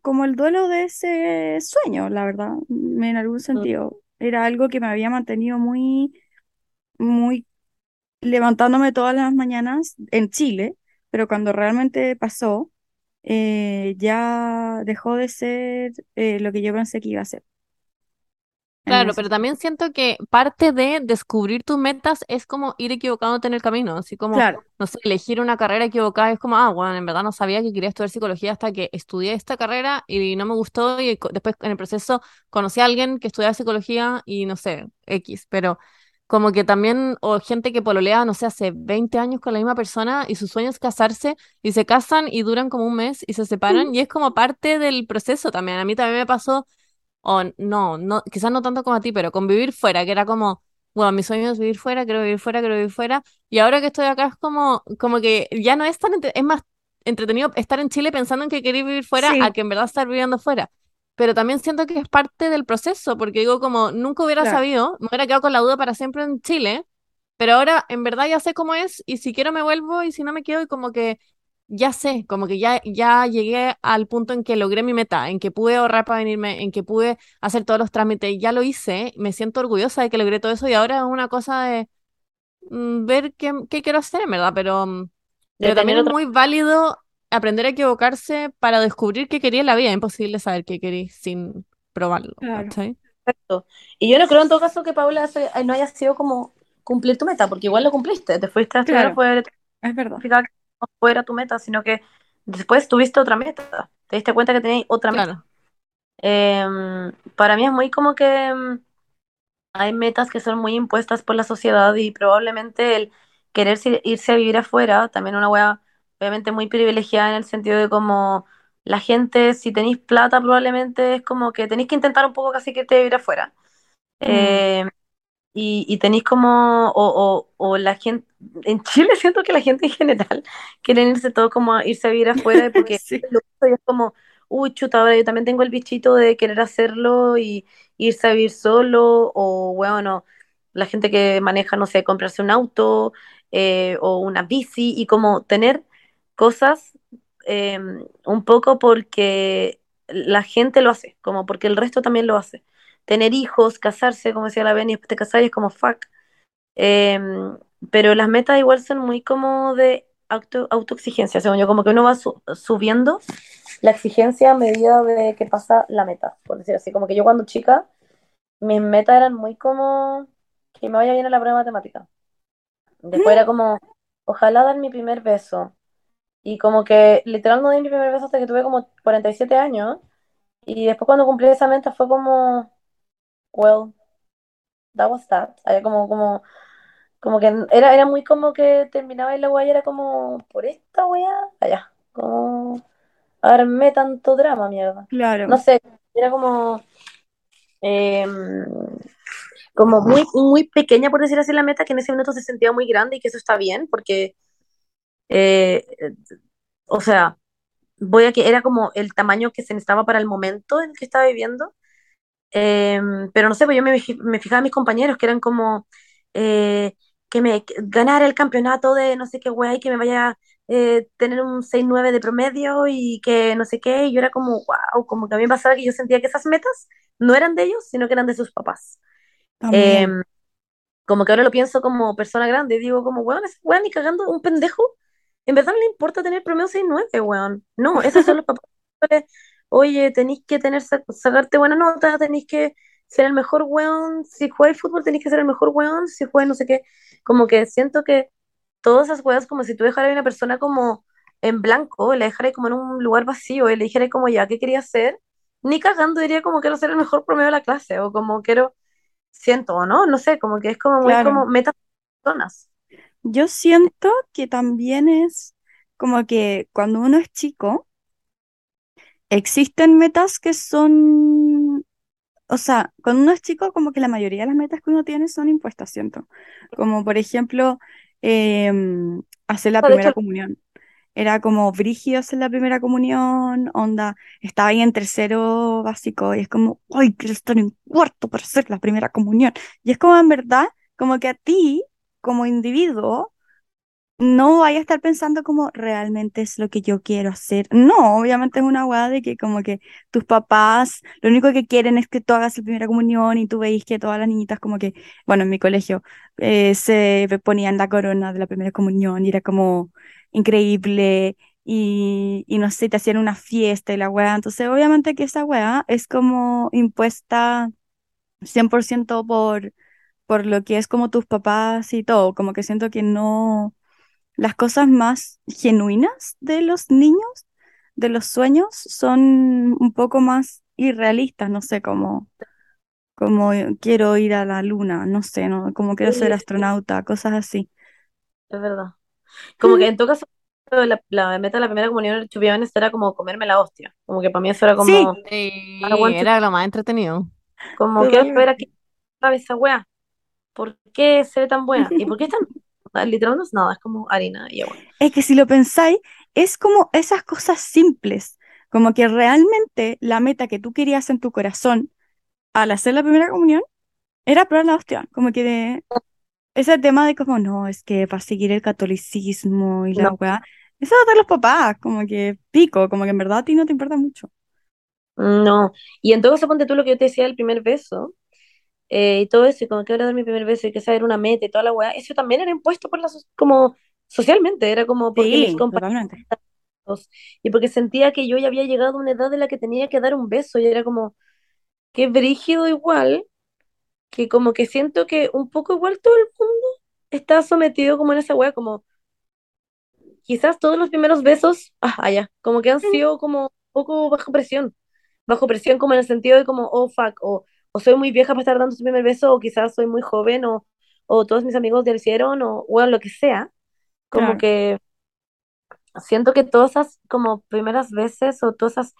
como el duelo de ese sueño, la verdad, en algún sentido. Era algo que me había mantenido muy, muy levantándome todas las mañanas en Chile, pero cuando realmente pasó, eh, ya dejó de ser eh, lo que yo pensé que iba a ser Claro, pero también siento que parte de descubrir tus metas es como ir equivocándote en el camino, así como, Claro, no sé, elegir una carrera equivocada, es como, ah, bueno, en verdad no sabía que quería estudiar psicología hasta que estudié esta carrera y no me gustó y después en el proceso conocí a alguien que estudiaba psicología y no sé, X, pero como que también, o gente que pololea, no sé, hace 20 años con la misma persona y su sueño es casarse y se casan y duran como un mes y se separan y es como parte del proceso también. A mí también me pasó o no, no, quizás no tanto como a ti, pero con vivir fuera, que era como, bueno, mi sueño es vivir fuera, quiero vivir fuera, quiero vivir fuera. Y ahora que estoy acá es como, como que ya no es tan, es más entretenido estar en Chile pensando en que quería vivir fuera a que en verdad estar viviendo fuera. Pero también siento que es parte del proceso, porque digo, como nunca hubiera claro, sabido, me hubiera quedado con la duda para siempre en Chile, pero ahora en verdad ya sé cómo es y si quiero me vuelvo y si no me quedo y como que ya sé, como que ya, ya llegué al punto en que logré mi meta, en que pude ahorrar para venirme, en que pude hacer todos los trámites, ya lo hice, me siento orgullosa de que logré todo eso y ahora es una cosa de mm, ver qué, qué quiero hacer, en verdad, pero, mm, pero también es muy válido aprender a equivocarse para descubrir qué quería en la vida, es imposible saber qué quería sin probarlo. Exacto. Y yo no creo en todo caso que Paula se- no haya sido como cumplir tu meta, porque igual lo cumpliste, te fuiste a estudiar Claro. Es verdad. No fuera tu meta, sino que después tuviste otra meta, te diste cuenta que tenías otra meta. Claro, Em, para mí es muy como que em, hay metas que son muy impuestas por la sociedad y probablemente el querer irse a vivir afuera, también una wea obviamente muy privilegiada en el sentido de como la gente, si tenéis plata probablemente es como que tenéis que intentar un poco casi que te vivir afuera. Mm. Em, y, y tenéis como, o, o, o la gente, en Chile siento que la gente en general quieren irse todo como a irse a vivir afuera porque Sí. lo y es como, uy, chuta, ahora yo también tengo el bichito de querer hacerlo y irse a vivir solo, o bueno, la gente que maneja, no sé, comprarse un auto eh, o una bici y como tener cosas eh, un poco porque la gente lo hace, como porque el resto también lo hace tener hijos, casarse, como decía la Beni, después te casas y es como fuck. Eh, pero las metas igual son muy como de auto, autoexigencia, según yo, como que uno va su- subiendo la exigencia a medida de que pasa la meta, por decir así. Como que yo cuando chica, mis metas eran muy como que me vaya bien en la prueba de matemática. Después era como, ojalá dar mi primer beso. Y como que literal no di mi primer beso hasta que tuve como 47 años. Y después cuando cumplí esa meta fue como, well, that was that. Era como, como, como que era, era muy como que terminaba y la weá y era como, por esta weá, allá, como, armé tanto drama, mierda. Claro. No sé, era como, em, como muy, muy pequeña, por decir así, la meta, que en ese momento se sentía muy grande y que eso está bien, porque, eh, o sea, voy a que era como el tamaño que se necesitaba para el momento en el que estaba viviendo. Eh, pero no sé, pues yo me, me fijaba en mis compañeros que eran como eh, que me que ganara el campeonato de no sé qué weá y que me vaya a eh, tener un 6-9 de promedio y que no sé qué. Y yo era como, wow, como que a mí me pasaba que yo sentía que esas metas no eran de ellos, sino que eran de sus papás. También. como que ahora lo pienso como persona grande digo como, weón, ese weón ni cagando un pendejo. En verdad no le importa tener promedio 6-9, weón. No, esos son los papás. Oye, tenéis que tener, sa- sacarte buena nota, tenéis que ser el mejor weón. Si jugáis fútbol, tenéis que ser el mejor weón. Si jugáis no sé qué. Como que siento que todas esas weas, como si tú dejaras a una persona como en blanco, la dejaras como en un lugar vacío, y le dijeras como ya, ¿qué quería hacer? Ni cagando diría como quiero ser el mejor promedio de la clase, o como quiero, siento, ¿o no? No sé, como que es como muy Claro. como metas personas. Yo siento que también es como que cuando uno es chico, existen metas que son, o sea, cuando uno es chico, como que la mayoría de las metas que uno tiene son impuestas, siento. Como por ejemplo, em, hacer la primera hecho, comunión. Era como brígido hacer la primera comunión, onda, estaba ahí en tercero básico y es como, ay, quiero estar en cuarto para hacer la primera comunión. Y es como en verdad, como que a ti, como individuo, no vaya a estar pensando como realmente es lo que yo quiero hacer. No, obviamente es una hueá de que como que tus papás lo único que quieren es que tú hagas la primera comunión y tú veis que todas las niñitas como que, bueno, en mi colegio eh, se ponían la corona de la primera comunión y era como increíble y, y no sé, te hacían una fiesta y la hueá. Entonces obviamente que esa hueá es como impuesta 100% por, por lo que es como tus papás y todo, como que siento que no las cosas más genuinas de los niños, de los sueños, son un poco más irrealistas, no sé, como, como quiero ir a la luna, no sé, no, como quiero Sí, ser sí, astronauta, cosas así. es verdad. Como que en todo caso, la, la meta de la primera comunión del chupiones era como comerme la hostia. Como que para mí eso era Sí, como, Sí, to- era lo más entretenido. como quiero saber totalmente. a qué sabe esa wea. ¿Por qué se ve tan buena? ¿Y por qué es tan... Literal no es nada, es como harina y agua. Es que si lo pensáis, es como esas cosas simples, como que realmente la meta que tú querías en tu corazón al hacer la primera comunión era probar la hostia, como que de- ese tema de como, no, es que para seguir el catolicismo y la No, weá, Eso de los papás, como que pico, como que en verdad a ti no te importa mucho. No. Y en todo caso, ponte tú lo que yo te decía del primer beso, eh, y todo eso, y como que ahora dar mi primer beso, y que saber una meta y toda la weá, eso también era impuesto por la, so- como socialmente, era como porque mis Sí, compañeros, totalmente. y porque sentía que yo ya había llegado a una edad en la que tenía que dar un beso, y era como, qué brígido igual, que como que siento que un poco igual todo el mundo está sometido como en esa weá, como quizás todos los primeros besos, ah, allá, como que han sido como un poco bajo presión, bajo presión como en el sentido de como, oh, fuck, o, o soy muy vieja para estar dando su primer beso, o quizás soy muy joven, o, o todos mis amigos lo hicieron, o bueno, lo que sea, como Claro. que siento que todas esas como primeras veces o todas esas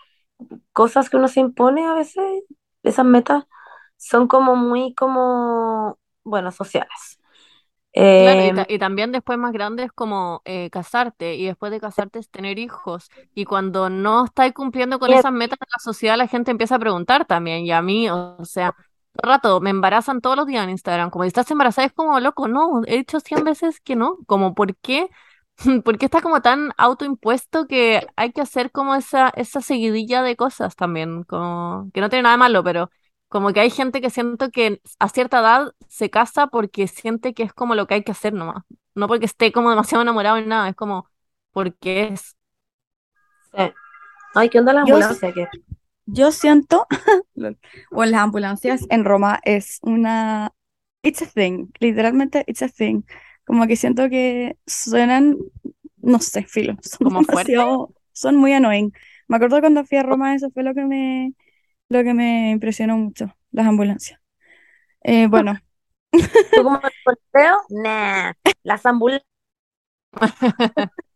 cosas que uno se impone a veces, esas metas, son como muy como, bueno, sociales. Claro, y, ta- y también después más grande es como eh, casarte y después de casarte es tener hijos. Y cuando no estás cumpliendo con esas metas de la sociedad, la gente empieza a preguntar también. Y a mí, o sea, todo el rato me embarazan todos los días en Instagram. Como, ¿estás embarazada? Es como, loco, no, he dicho 100 veces que no. Como, ¿por qué? ¿Por qué está como tan autoimpuesto que hay que hacer como esa, esa seguidilla de cosas también? Como, que no tiene nada de malo, pero como que hay gente que siento que a cierta edad se casa porque siente que es como lo que hay que hacer nomás. No porque esté como demasiado enamorado ni nada, es como porque es. sí. Ay, ¿qué onda la Yo, ambulancia? ¿Qué? yo siento, o en las ambulancias en Roma es una, it's a thing, literalmente it's a thing. Como que siento que suenan, no sé, filo, son ¿Como demasiado, son muy annoying. Me acuerdo cuando fui a Roma, eso fue lo que me, lo que me impresionó mucho, las ambulancias. Eh, bueno, ¿Tú como el? Nah. Las ambulancias.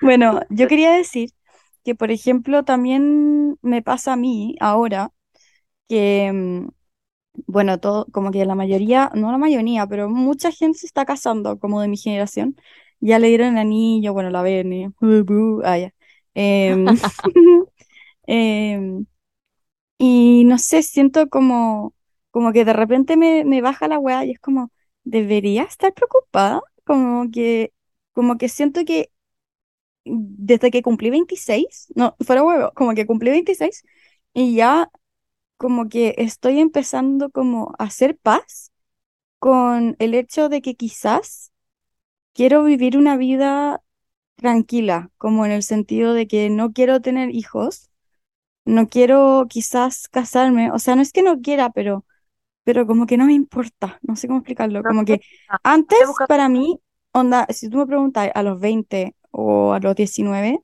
bueno, yo quería decir que, por ejemplo, también me pasa a mí ahora que, mm, bueno, todo, como que la mayoría, no la mayoría, pero mucha gente se está casando, como de mi generación. Ya le dieron el anillo, bueno, la Berni, uh, buh, ah, ya. Em, y no sé, siento como, como que de repente me, baja la weá y es como, ¿debería estar preocupada? Como que, como que siento que desde que cumplí 26 no, fuera huevo, como que cumplí 26 y ya como que estoy empezando como a hacer paz con el hecho de que quizás quiero vivir una vida tranquila, como en el sentido de que no quiero tener hijos, no quiero quizás casarme, o sea, no es que no quiera, pero, pero como que no me importa, no sé cómo explicarlo, como que antes para mí, onda, si tú me preguntas a los 20 o a los 19,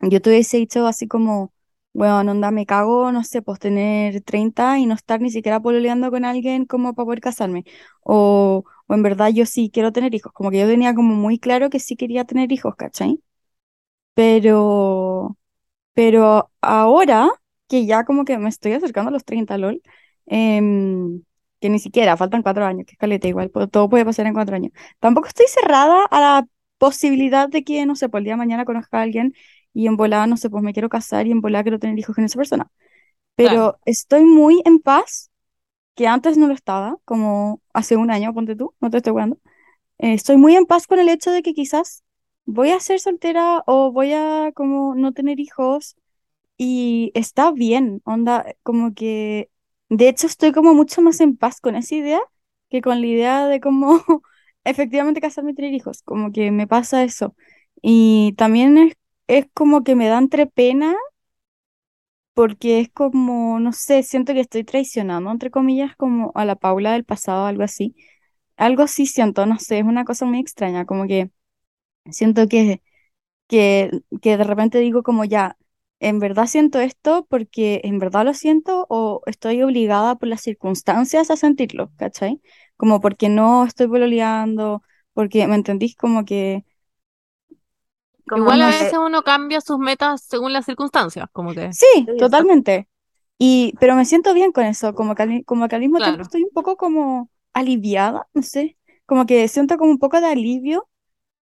yo te hubiese dicho así como, bueno, onda, me cago, no sé, pues tener 30 y no estar ni siquiera pololeando con alguien como para poder casarme. O, o en verdad yo sí quiero tener hijos, como que yo tenía como muy claro que sí quería tener hijos, ¿cachai? Pero, pero ahora que ya como que me estoy acercando a los 30 LOL, em, que ni siquiera, faltan cuatro años, que es caleta igual, todo puede pasar en cuatro años. Tampoco estoy cerrada a la posibilidad de que, no sé, por el día de mañana conozca a alguien y en volada, no sé, pues me quiero casar y en volada quiero tener hijos con esa persona. Pero Claro. estoy muy en paz, que antes no lo estaba, como hace un año, ponte tú, no te estoy jugando. estoy muy en paz con el hecho de que quizás voy a ser soltera o voy a como no tener hijos y está bien, onda, como que, de hecho estoy como mucho más en paz con esa idea que con la idea de cómo efectivamente casarme y tener hijos, como que me pasa eso. Y también es, es como que me da entre pena porque es como, no sé, siento que estoy traicionando, entre comillas, como a la Paula del pasado, algo así. Algo así siento, no sé, es una cosa muy extraña, como que siento que que, que de repente digo como ya, en verdad siento esto porque en verdad lo siento o estoy obligada por las circunstancias a sentirlo, ¿cachai? Como porque no estoy pololeando, porque, ¿me entendís? Como que, Como Igual a que- veces uno cambia sus metas según las circunstancias, como que. Sí, Sí, totalmente. Y, pero me siento bien con eso, como que al, como que al mismo tiempo estoy un poco como aliviada, no sé, como que siento como un poco de alivio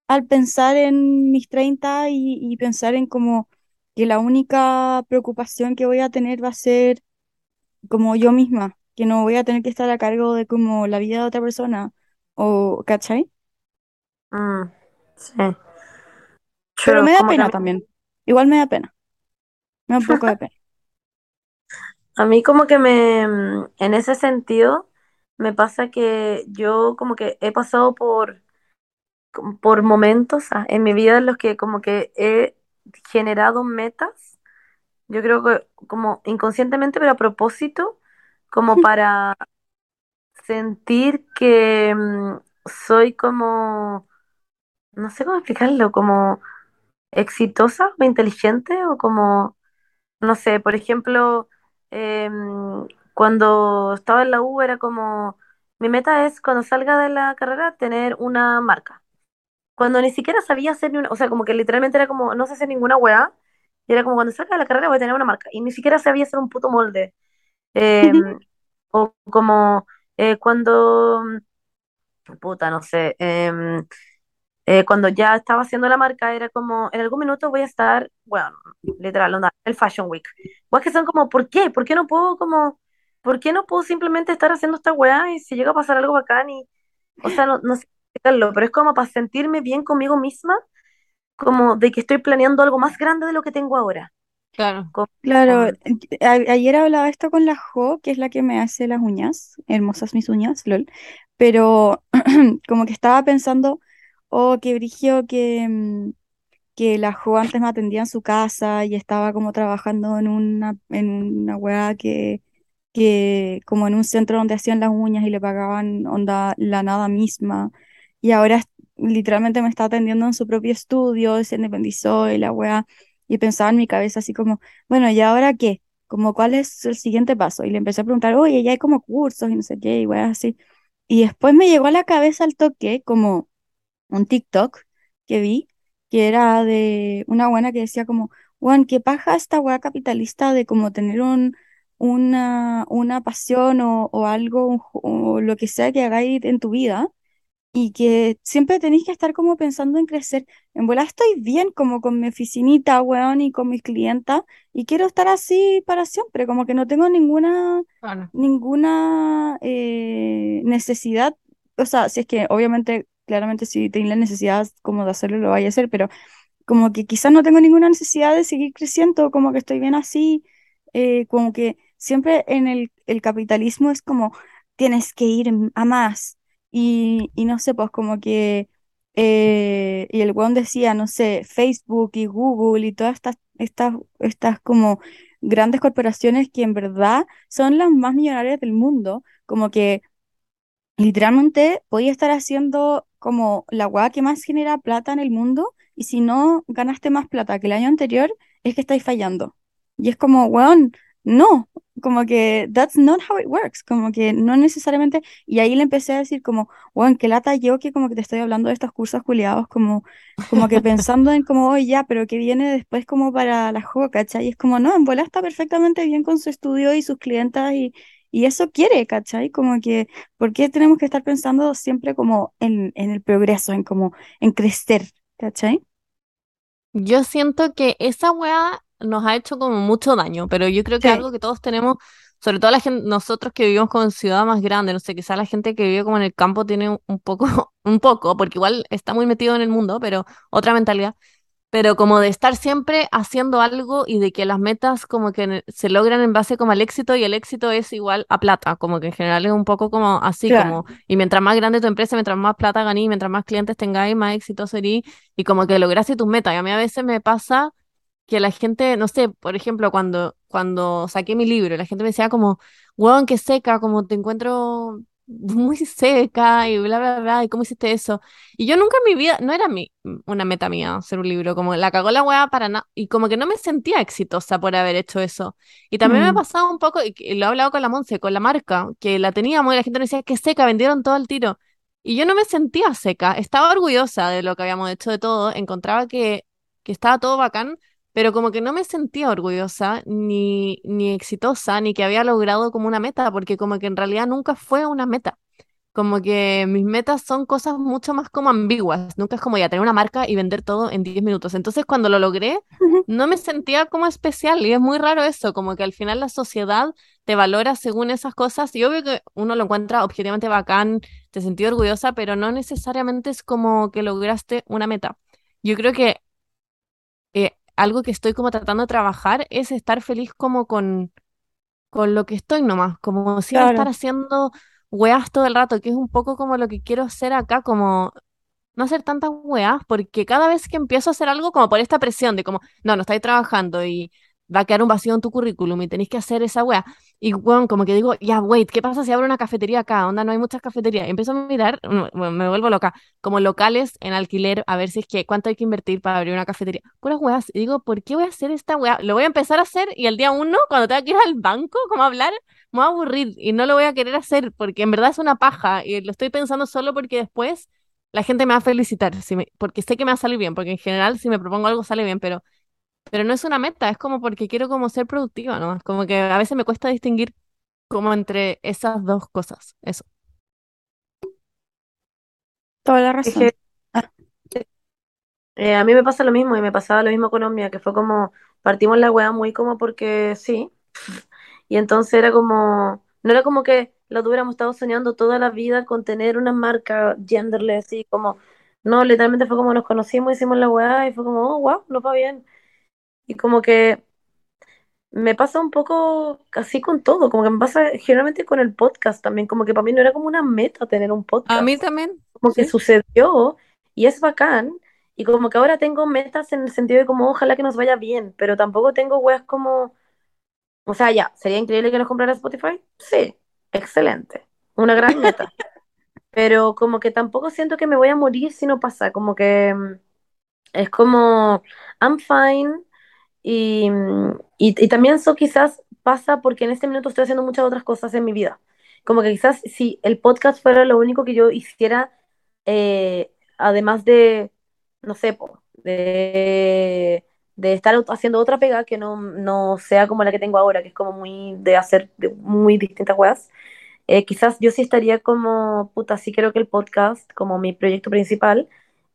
al pensar en mis 30 y, y pensar en como que la única preocupación que voy a tener va a ser como yo misma, que no voy a tener que estar a cargo de como la vida de otra persona, o, ¿cachai? Mm, sí. Pero me da que pena también. Igual me da pena. Me da un poco de pena. a mí como que me, mm, en ese sentido, me pasa que yo como que he pasado por, por momentos ah, en mi vida en los que como que he generado metas, yo creo que como inconscientemente, pero a propósito, como para sentir que mm, soy como, no sé cómo explicarlo, como exitosa o inteligente o como, no sé, por ejemplo, em, cuando estaba en la U era como, mi meta es cuando salga de la carrera tener una marca. Cuando ni siquiera sabía hacer ni una, o sea, como que literalmente era como, no sé hacer ninguna weá, y era como cuando salga de la carrera voy a tener una marca, y ni siquiera sabía hacer un puto molde. Em, o como eh, cuando, puta, no sé, em, eh, cuando ya estaba haciendo la marca, era como, en algún minuto voy a estar, bueno, literal, onda, el Fashion Week. O es que son como, ¿por qué? ¿Por qué no puedo como, por qué no puedo simplemente estar haciendo esta weá y si llega a pasar algo bacán y, o sea, no, no sé explicarlo, pero es como para sentirme bien conmigo misma, como de que estoy planeando algo más grande de lo que tengo ahora. Claro. Claro, a- ayer hablaba esto con la Jo, que es la que me hace las uñas, hermosas mis uñas, lol, pero como que estaba pensando, oh, qué brigio que, mm, que la Jo antes me atendía en su casa y estaba como trabajando en una, en una weá que, que como en un centro donde hacían las uñas y le pagaban onda la nada misma. Y ahora literalmente me está atendiendo en su propio estudio, se independizó y la weá. Y pensaba en mi cabeza así como, bueno, ¿y ahora qué? Como, ¿cuál es el siguiente paso? Y le empecé a preguntar, oye, ya hay como cursos y no sé qué, y weá así. Y después me llegó a la cabeza al toque como un TikTok que vi, que era de una buena que decía como, Juan, qué paja esta weá capitalista de como tener un, una, una pasión o, o algo, o lo que sea que hagáis en tu vida y que siempre tenéis que estar como pensando en crecer. En verdad estoy bien como con mi oficinita, weón, y con mis clientas, y quiero estar así para siempre, como que no tengo ninguna, ninguna eh, necesidad, o sea, si es que obviamente, claramente si tengo la necesidad como de hacerlo, lo vaya a hacer, pero como que quizás no tengo ninguna necesidad de seguir creciendo, como que estoy bien así, eh, como que siempre en el, el capitalismo es como tienes que ir a más y, y no sé, pues como que, eh, y el weón decía, no sé, Facebook y Google y todas estas, estas, estas como grandes corporaciones que en verdad son las más millonarias del mundo, como que Literalmente podía estar haciendo como la weá que más genera plata en el mundo y si no ganaste más plata que el año anterior es que estáis fallando. Y es como, weón, no, como que that's not how it works, como que no necesariamente, y ahí le empecé a decir como, weón, qué lata yo que como que te estoy hablando de estos cursos culiados, como, como que pensando en como, oye, ya, pero que viene después como para la juego, ¿cachai? Y es como, no, en bola está perfectamente bien con su estudio y sus clientas y, y eso quiere, ¿cachai? Como que ¿Por qué tenemos que estar pensando siempre como en, en el progreso, en como en crecer, ¿cachai? Yo siento que esa weá nos ha hecho como mucho daño, pero yo creo que Sí. algo que todos tenemos, sobre todo la gente, nosotros que vivimos como en ciudad más grande, no sé, quizá la gente que vive como en el campo tiene un poco, un poco, porque igual está muy metido en el mundo, pero otra mentalidad. pero como de estar siempre haciendo algo y de que las metas como que se logran en base como al éxito y el éxito es igual a plata, como que en general es un poco como así, Claro. como, y mientras más grande tu empresa, mientras más plata ganí, mientras más clientes tengáis, más exitoso serís y como que lograste tus metas. Y a mí a veces me pasa que la gente, no sé, por ejemplo, cuando, cuando saqué mi libro, la gente me decía como, weón, qué seca, como te encuentro muy seca y bla, bla, bla, y cómo hiciste eso. Y yo nunca en mi vida, no era mi, una meta mía hacer un libro, como la cagó la weá para nada, y como que no me sentía exitosa por haber hecho eso. Y también me ha Mm, pasado un poco, y, lo he hablado con la Monse, con la marca, que la teníamos y la gente me decía, qué seca, vendieron todo el tiro. Y yo no me sentía seca, estaba orgullosa de lo que habíamos hecho de todo, encontraba que, que estaba todo bacán, pero como que no me sentía orgullosa, ni, ni exitosa, ni que había logrado como una meta, porque como que en realidad nunca fue una meta. Como que mis metas son cosas mucho más como ambiguas, nunca es como ya tener una marca y vender todo en 10 minutos. Entonces cuando lo logré, no me sentía como especial y es muy raro eso, como que al final la sociedad te valora según esas cosas y obvio que uno lo encuentra objetivamente bacán, te sentí orgullosa, pero no necesariamente es como que lograste una meta. Yo creo que eh, algo que estoy como tratando de trabajar es estar feliz como con, con lo que estoy nomás, como estar Claro, haciendo weas todo el rato, que es un poco como lo que quiero hacer acá, como no hacer tantas weas, porque cada vez que empiezo a hacer algo, como por esta presión de como, no, no estáis trabajando y va a quedar un vacío en tu currículum y tenéis que hacer esa wea. Y bueno, como que digo, ya, wait, ¿qué pasa si abro una cafetería acá? Onda, no hay muchas cafeterías. Y empiezo a mirar, me, me- me vuelvo loca, como locales en alquiler, a ver si es que cuánto hay que invertir para abrir una cafetería. Puras weas. Y digo, ¿por qué voy a hacer esta wea? Lo voy a empezar a hacer y el día uno, cuando tenga que ir al banco, como a hablar, me voy a aburrir y no lo voy a querer hacer porque en verdad es una paja y lo estoy pensando solo porque después la gente me va a felicitar, si me- porque sé que me va a salir bien, porque en general si me propongo algo sale bien, pero, pero no es una meta, es como porque quiero como ser productiva, ¿no? Es como que a veces me cuesta distinguir como entre esas dos cosas, eso. toda la Es razón. que Ah, eh, a mí me pasa lo mismo y me pasaba lo mismo con Omnia, que fue como, partimos la weá muy como porque sí, y entonces era como, no era como que lo tuviéramos estado soñando toda la vida con tener una marca genderless y como, no, literalmente fue como nos conocimos, hicimos la weá y fue como, oh, wow, nos va bien. Y como que me pasa un poco así con todo, como que me pasa generalmente con el podcast también, como que para mí no era como una meta tener un A mí podcast, también, como que ¿sí? sucedió y es bacán, y como que ahora tengo metas en el sentido de como ojalá que nos vaya bien, pero tampoco tengo weas como, o sea, ya, ¿sería increíble que nos comprara Spotify? Sí, excelente, una gran meta, pero como que tampoco siento que me voy a morir si no pasa, como que mm, es como, I'm fine, y, y, y también eso quizás pasa porque en este minuto estoy haciendo muchas otras cosas en mi vida. Como que quizás si el podcast fuera lo único que yo hiciera, eh, además de, no sé, de, de estar haciendo otra pega que no, no sea como la que tengo ahora, que es como muy de hacer muy distintas weas, eh, quizás yo sí estaría como, puta, sí quiero que el podcast, como mi proyecto principal,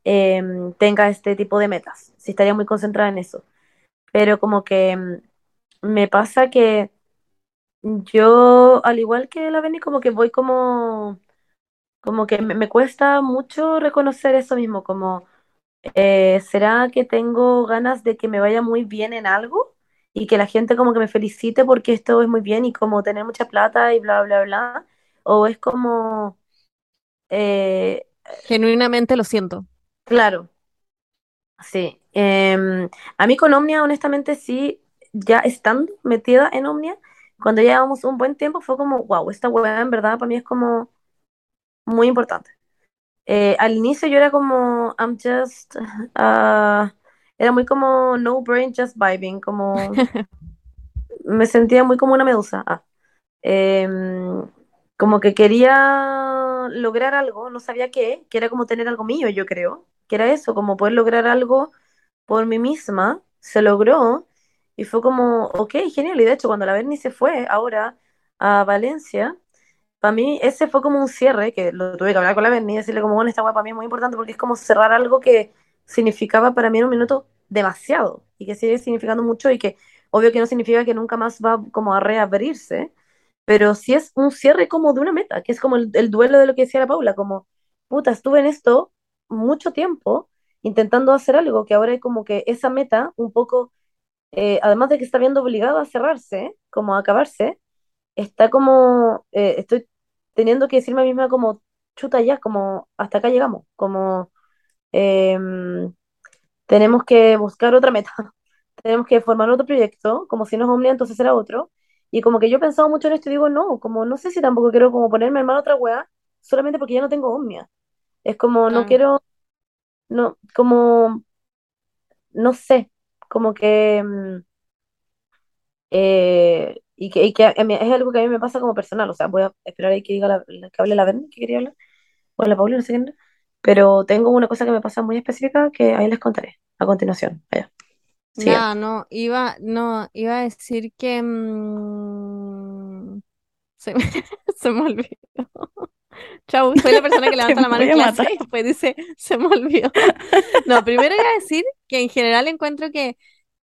eh, tenga este tipo de metas. Sí estaría muy concentrada en eso pero como que mm, me pasa que yo, al igual que la Beni, como que voy como, como que me, me cuesta mucho reconocer eso mismo, como, eh, ¿será que tengo ganas de que me vaya muy bien en algo? Y que la gente como que me felicite porque esto es muy bien y como tener mucha plata y bla, bla, bla. O es como, eh, Genuinamente lo siento. claro, Sí, em, a mí con Omnia, honestamente, sí, ya estando metida en Omnia, cuando llevamos un buen tiempo, fue como, wow, esta weá en verdad para mí es como muy importante. Eh, al inicio yo era como, I'm just, ah, era muy como no brain, just vibing, como me sentía muy como una medusa. Ah. Em, como que quería lograr algo, no sabía qué, que era como tener algo mío, yo creo, que era eso, como poder lograr algo por mí misma, se logró y fue como, ok, genial. Y de hecho, cuando la Berni se fue ahora a Valencia, para mí ese fue como un cierre, que lo tuve que hablar con la Berni y decirle como, bueno, esta guapa para mí es muy importante porque es como cerrar algo que significaba para mí en un minuto demasiado y que sigue significando mucho y que obvio que no significa que nunca más va como a reabrirse, pero sí es un cierre como de una meta, que es como el, el duelo de lo que decía la Paula, como, puta, estuve en esto mucho tiempo intentando hacer algo que ahora es como que esa meta un poco, eh, además de que está viendo obligado a cerrarse, como a acabarse, está como, eh, estoy teniendo que decirme a mí misma como, chuta ya, como hasta acá llegamos, como em, tenemos que buscar otra meta, tenemos que formar otro proyecto, como si no es Omnia, entonces será otro. Y como que yo he pensado mucho en esto y digo, no, como no sé si tampoco quiero como ponerme en mano otra weá, solamente porque ya no tengo Omnia. Es como, no quiero, no, como, no sé, como que, mm, eh, y que, y que es algo que a mí me pasa como personal, o sea, voy a esperar ahí que diga la, que hable la Verne, que quería hablar, o la Paula, no sé quién pero tengo una cosa que me pasa muy específica que ahí les contaré a continuación. Vaya, Nada, no, iba, no, iba a decir que mm, se me, se me olvidó. Chau, soy la persona que levanta la mano en clase matar. y después dice, se me olvidó. No, primero iba a decir que en general encuentro que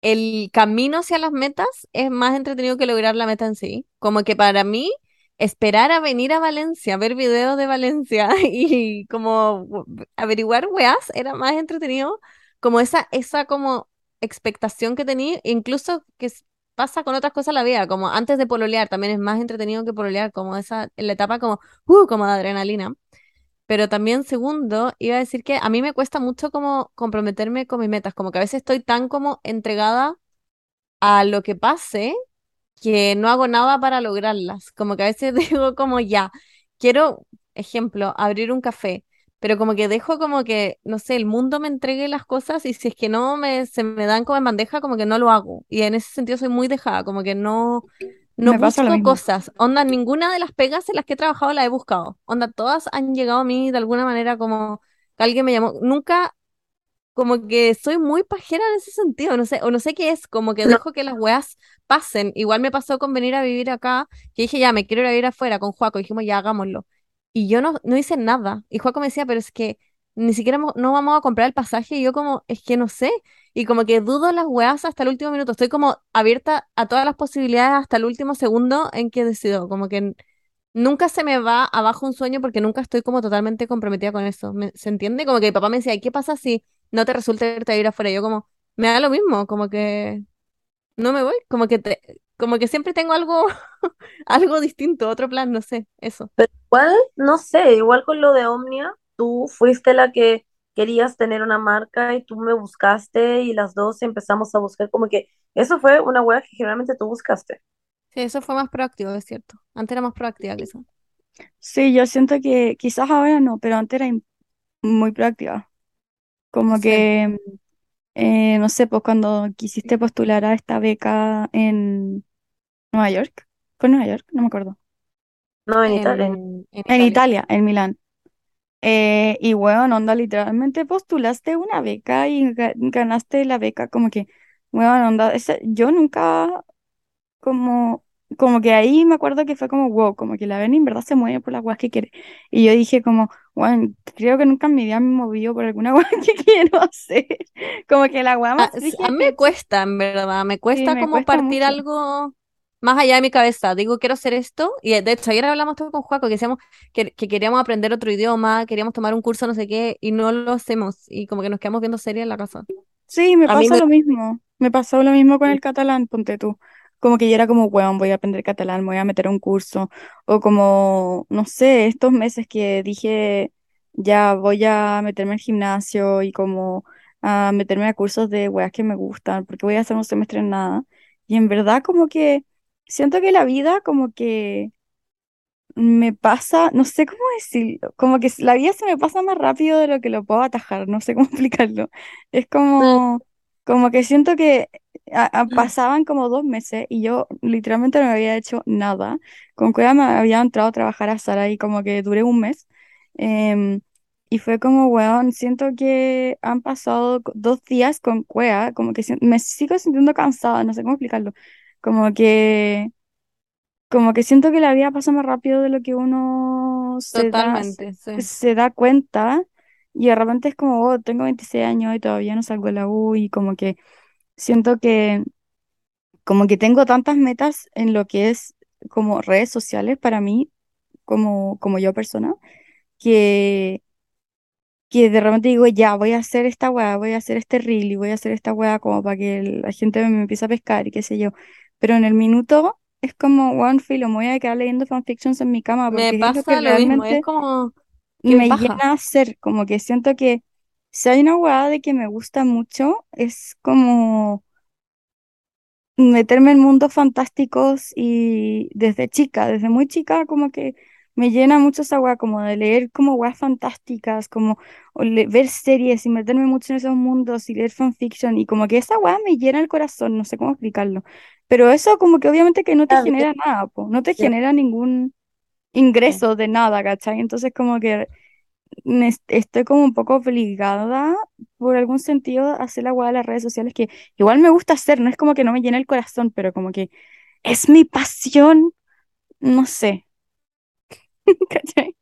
el camino hacia las metas es más entretenido que lograr la meta en sí. Como que para mí, esperar a venir a Valencia, ver videos de Valencia y como averiguar weas era más entretenido. Como esa, esa como expectación que tenía, incluso que pasa con otras cosas en la vida, como antes de pololear, también es más entretenido que pololear, como esa, en la etapa como, uh, como de adrenalina. Pero también, segundo, iba a decir que a mí me cuesta mucho como comprometerme con mis metas, como que a veces estoy tan como entregada a lo que pase que no hago nada para lograrlas. Como que a veces digo como ya, quiero, ejemplo, abrir un café, pero como que dejo como que, no sé, el mundo me entregue las cosas y si es que no me, se me dan como en bandeja, como que no lo hago. Y en ese sentido soy muy dejada, como que no, no Me busco cosas. Onda, ninguna de las pegas en las que he trabajado la he buscado. Onda, todas han llegado a mí de alguna manera como que alguien me llamó. Nunca como que soy muy pajera en ese sentido, no sé, o no sé qué es, como que No, dejo que las weas pasen. Igual me pasó con venir a vivir acá, que dije, ya, me quiero ir a vivir afuera con Juaco, dijimos, ya, hagámoslo. Y yo no, no hice nada. Y Juaco me decía, pero es que ni siquiera no vamos a comprar el pasaje, y yo como, es que no sé. Y como que dudo las weas hasta el último minuto, estoy como abierta a todas las posibilidades hasta el último segundo en que decido, como que Nunca se me va abajo un sueño porque nunca estoy como totalmente comprometida con eso. ¿Me- ¿Se entiende? Como que mi papá me decía, ¿y qué pasa si no te resulta irte a ir afuera? Y yo como, me da lo mismo, como que no me voy, como que te, como que siempre tengo algo, algo distinto, otro plan, no sé, eso. pero igual, no sé, igual con lo de Omnia, tú fuiste la que querías tener una marca y tú me buscaste y las dos empezamos a buscar, como que eso fue una wea que generalmente tú buscaste. Sí, eso fue más proactivo, es cierto. Antes era más proactiva que eso. Sí, yo siento que quizás ahora no, pero antes era muy práctica. Como Sí, que, eh, no sé, pues cuando quisiste postular a esta beca en Nueva York, ¿fue en Nueva York? No me acuerdo. No, en Italia. en, Italia. Italia, en Milán. Eh, y bueno, onda, literalmente postulaste una beca y ga- ganaste la beca, como que, bueno, onda, ese- yo nunca, como, como que ahí me acuerdo que fue como, wow, como que la Beni en verdad se mueve por las weas que quiere. Y yo dije como, bueno, creo que nunca en mi vida me he movido por alguna wea que quiero hacer. Como que la wea A, más fría a mí me cuesta, en verdad, me sí, cuesta me como cuesta partir mucho. algo más allá de mi cabeza. Digo, quiero hacer esto. Y de hecho, ayer hablamos todo con Juaco, que decíamos que, que queríamos aprender otro idioma, queríamos tomar un curso, no sé qué, y no lo hacemos. Y como que nos quedamos viendo series en la casa. Sí, me A pasa me... lo mismo. Me pasó lo mismo con el catalán, ponte tú. Como que yo era como, weón, voy a aprender catalán, me voy a meter a un curso. O como, no sé, estos meses que dije, ya voy a meterme al gimnasio y como a meterme a cursos de weas que me gustan, porque voy a hacer un semestre en nada. Y en verdad como que siento que la vida como que me pasa, no sé cómo decirlo, como que la vida se me pasa más rápido de lo que lo puedo atajar, no sé cómo explicarlo. Es como, como que siento que a- a- pasaban como dos meses y yo literalmente no había hecho nada. Con Cueva me había entrado a trabajar a Sara y como que duré un mes. em, y fue como, weón, siento que han pasado dos días con Cueva, como que me sigo sintiendo cansada, no sé cómo explicarlo. Como que... Como que siento que la vida pasa más rápido de lo que uno se da, Totalmente, sí. se da cuenta y de repente es como, oh, tengo 26 años y todavía no salgo de la U y como que siento que como que tengo tantas metas en lo que es como redes sociales para mí, como, como yo persona, que, que de repente digo, ya, voy a hacer esta weá, voy a hacer este reel y voy a hacer esta weá como para que la gente me empiece a pescar y qué sé yo. Pero en el minuto es como, one filo, me voy a quedar leyendo fanfictions en mi cama Me porque es lo que pasa lo mismo, es realmente como me paja. llena a hacer, como que siento que si hay una weá de que me gusta mucho, es como meterme en mundos fantásticos y desde chica, desde muy chica, como que me llena mucho esa weá, como de leer como weas fantásticas, como ver series y meterme mucho en esos mundos y leer fanfiction y como que esa weá me llena el corazón, no sé cómo explicarlo. Pero eso como que obviamente que no te genera nada, po, no te genera ningún ingreso de nada, ¿cachai? Entonces como que estoy como un poco obligada por algún sentido a hacer la weá de las redes sociales que igual me gusta hacer, no es como que no me llena el corazón, pero como que es mi pasión, no sé, ¿cachai?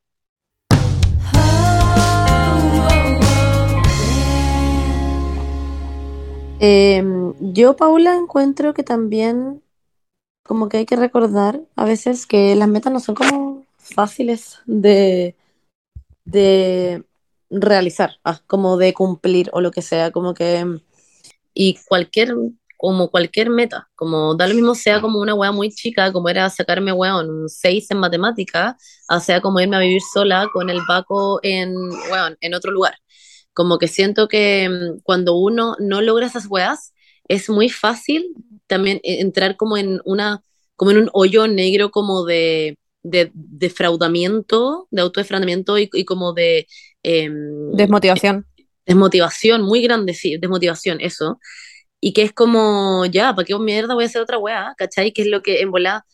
Em, yo, Paula, encuentro que también como que hay que recordar a veces que las metas no son como fáciles de, de realizar, ah, como de cumplir o lo que sea, como que y cualquier, como cualquier meta, como da lo mismo sea como una wea muy chica, como era sacarme weón un 6 en matemática, o sea como irme a vivir sola con el Baco en, weón, en otro lugar. Como que siento que mm, cuando uno no logra esas weas, es muy fácil también e, entrar como en una, como en un hoyo negro como de, de defraudamiento, de autodefraudamiento y, y como de... em, Desmotivación. desmotivación muy grande, sí, desmotivación, eso. Y que es como, ya, ¿para qué mierda voy a hacer otra weá? ¿Cachai? Que es lo que en volá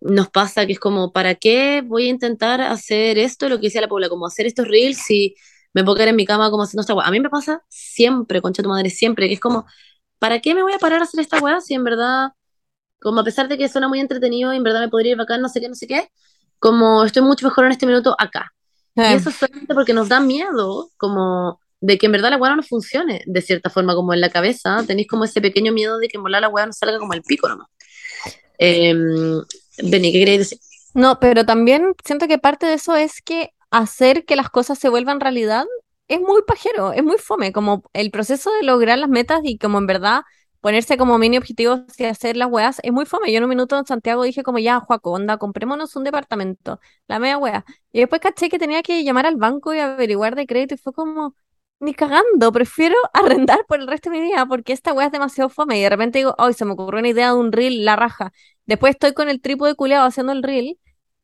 nos pasa, que es como, ¿para qué voy a intentar hacer esto? Lo que decía la Paula, como hacer estos reels si me puedo quedar en mi cama como haciendo esta weá. A mí me pasa siempre, concha tu madre, siempre, que es como, ¿para qué me voy a parar a hacer esta weá si en verdad, como a pesar de que suena muy entretenido y en verdad me podría ir bacán, no sé qué, no sé qué, como estoy mucho mejor en este minuto acá. Y Eh, eso es solamente porque nos da miedo, como de que en verdad la weá no funcione, de cierta forma, como en la cabeza, tenéis como ese pequeño miedo de que volar la weá no salga como el pico nomás. Eh, Beni, ¿qué queréis decir? No, pero también siento que parte de eso es que hacer que las cosas se vuelvan realidad es muy pajero, es muy fome, como el proceso de lograr las metas y como en verdad ponerse como mini objetivos y hacer las weas es muy fome. Yo en un minuto en Santiago dije como ya, Juaco, onda, comprémonos un departamento, la media wea. Y después caché que tenía que llamar al banco y averiguar de crédito y fue como, ni cagando, prefiero arrendar por el resto de mi vida porque esta wea es demasiado fome. Y de repente digo, hoy se me ocurrió una idea de un reel, la raja. Después estoy con el trípode culeado haciendo el reel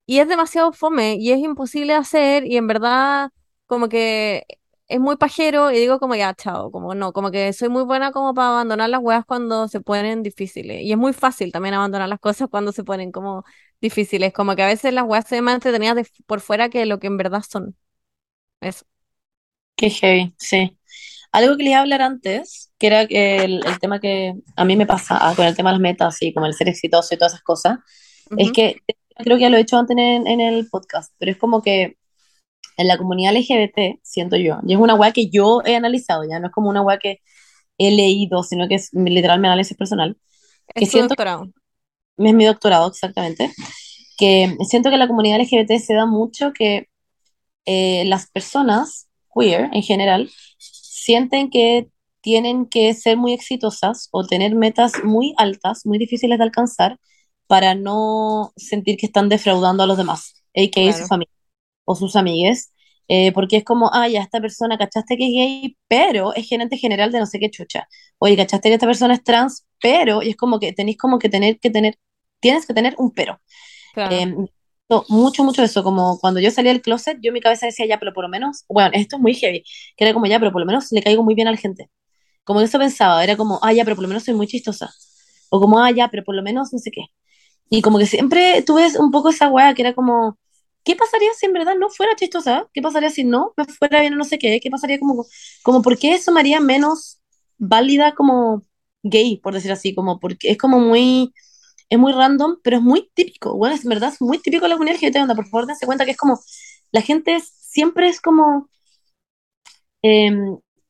y es demasiado fome y es imposible hacer y en verdad como que es muy pajero y digo como ya, chao, como no, como que soy muy buena como para abandonar las weas cuando se ponen difíciles y es muy fácil también abandonar las cosas cuando se ponen como difíciles, como que a veces las weas se ven más entretenidas de- por fuera que lo que en verdad son. Eso. Qué heavy, sí. Algo que les iba a hablar antes, que era el, el tema que a mí me pasa ah, con el tema de las metas y como el ser exitoso y todas esas cosas, es Ujú. que creo que ya lo he hecho antes en, en el podcast, pero es como que en la comunidad LGBT, siento yo, y es una weá que yo he analizado, ya no es como una weá que he leído, sino que es literal mi análisis personal, que Es tu siento doctorado. es mi doctorado exactamente, que siento que en la comunidad LGBT se da mucho que eh, las personas queer en general sienten que tienen que ser muy exitosas o tener metas muy altas, muy difíciles de alcanzar, para no sentir que están defraudando a los demás, a.k.a. su Claro, familia o sus amigues, eh, porque es como, ah, ya esta persona, ¿cachaste que es gay? Pero es gerente general de no sé qué chucha. Oye, ¿cachaste que esta persona es trans? Pero, y es como que tenéis como que tener que tener, tienes que tener un pero. claro, Eh, no, mucho, mucho eso, como cuando yo salía del closet, yo en mi cabeza decía, ya, pero por lo menos, bueno, esto es muy heavy, que era como, ya, pero por lo menos le caigo muy bien a la gente. Como eso pensaba, era como, ah, ya, pero por lo menos soy muy chistosa. O como, ah, ya, pero por lo menos no sé qué. Y como que siempre tuve un poco esa weá que era como, ¿qué pasaría si en verdad no fuera chistosa? ¿Qué pasaría si no me fuera bien no sé qué? ¿Qué pasaría como, como por qué eso me haría menos válida como gay, por decir así? Como porque es como muy, es muy random, pero es muy típico. Bueno, es en verdad es muy típico la comunidad LGBT, onda, por favor, dense cuenta que es como, la gente es- siempre es como, eh,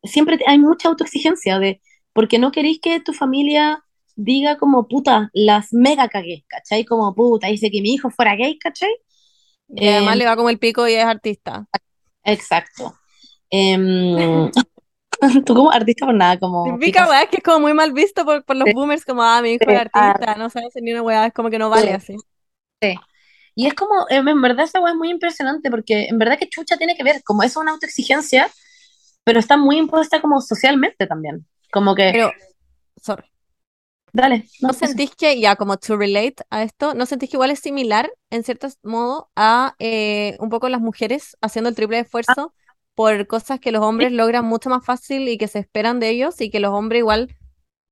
siempre hay mucha autoexigencia de, porque no queréis que tu familia diga como, puta, las mega cagué, ¿cachai? Como, puta, dice que mi hijo fuera gay, ¿cachai? Y además Eh, le va como el pico y es artista. exacto. Em, tú como artista por nada, como, ¿qué Típica pasa? weá que es como muy mal visto por, por los boomers, como, ah, mi hijo es Ah, artista, no sabe hacer ni una weá, es como que no vale así. sí. Y es como, em, en verdad esa weá es muy impresionante porque en verdad que chucha tiene que ver, como es una autoexigencia, pero está muy impuesta como socialmente también. Como que, Pero, sorry, dale, no, ¿no eso. sentís que, ya como to relate a esto, ¿no sentís que igual es similar, en cierto modo, a eh, un poco las mujeres haciendo el triple Ah, esfuerzo por cosas que los hombres logran mucho más fácil y que se esperan de ellos y que los hombres igual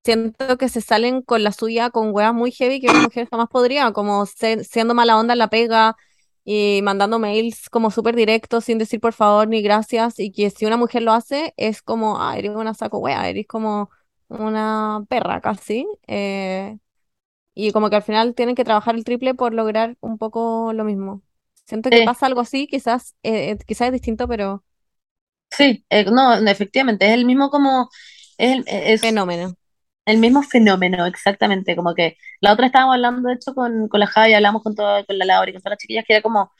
siento que se salen con la suya con weas muy heavy que una mujer jamás podría, como se- siendo mala onda en la pega y mandando mails como súper directos sin decir por favor ni gracias y que si una mujer lo hace es como, ah, eres una saco wea, eres como una perra casi. eh, y como que al final tienen que trabajar el triple por lograr un poco lo mismo. Siento que sí, pasa algo así, quizás, eh, eh, quizás es distinto, pero sí, eh, no, no, efectivamente, es el mismo como, es el, es fenómeno. el mismo fenómeno, exactamente, como que la otra estábamos hablando, de hecho, con, con la Javi, hablamos con, todo, con la Laura y con todas las chiquillas, que era como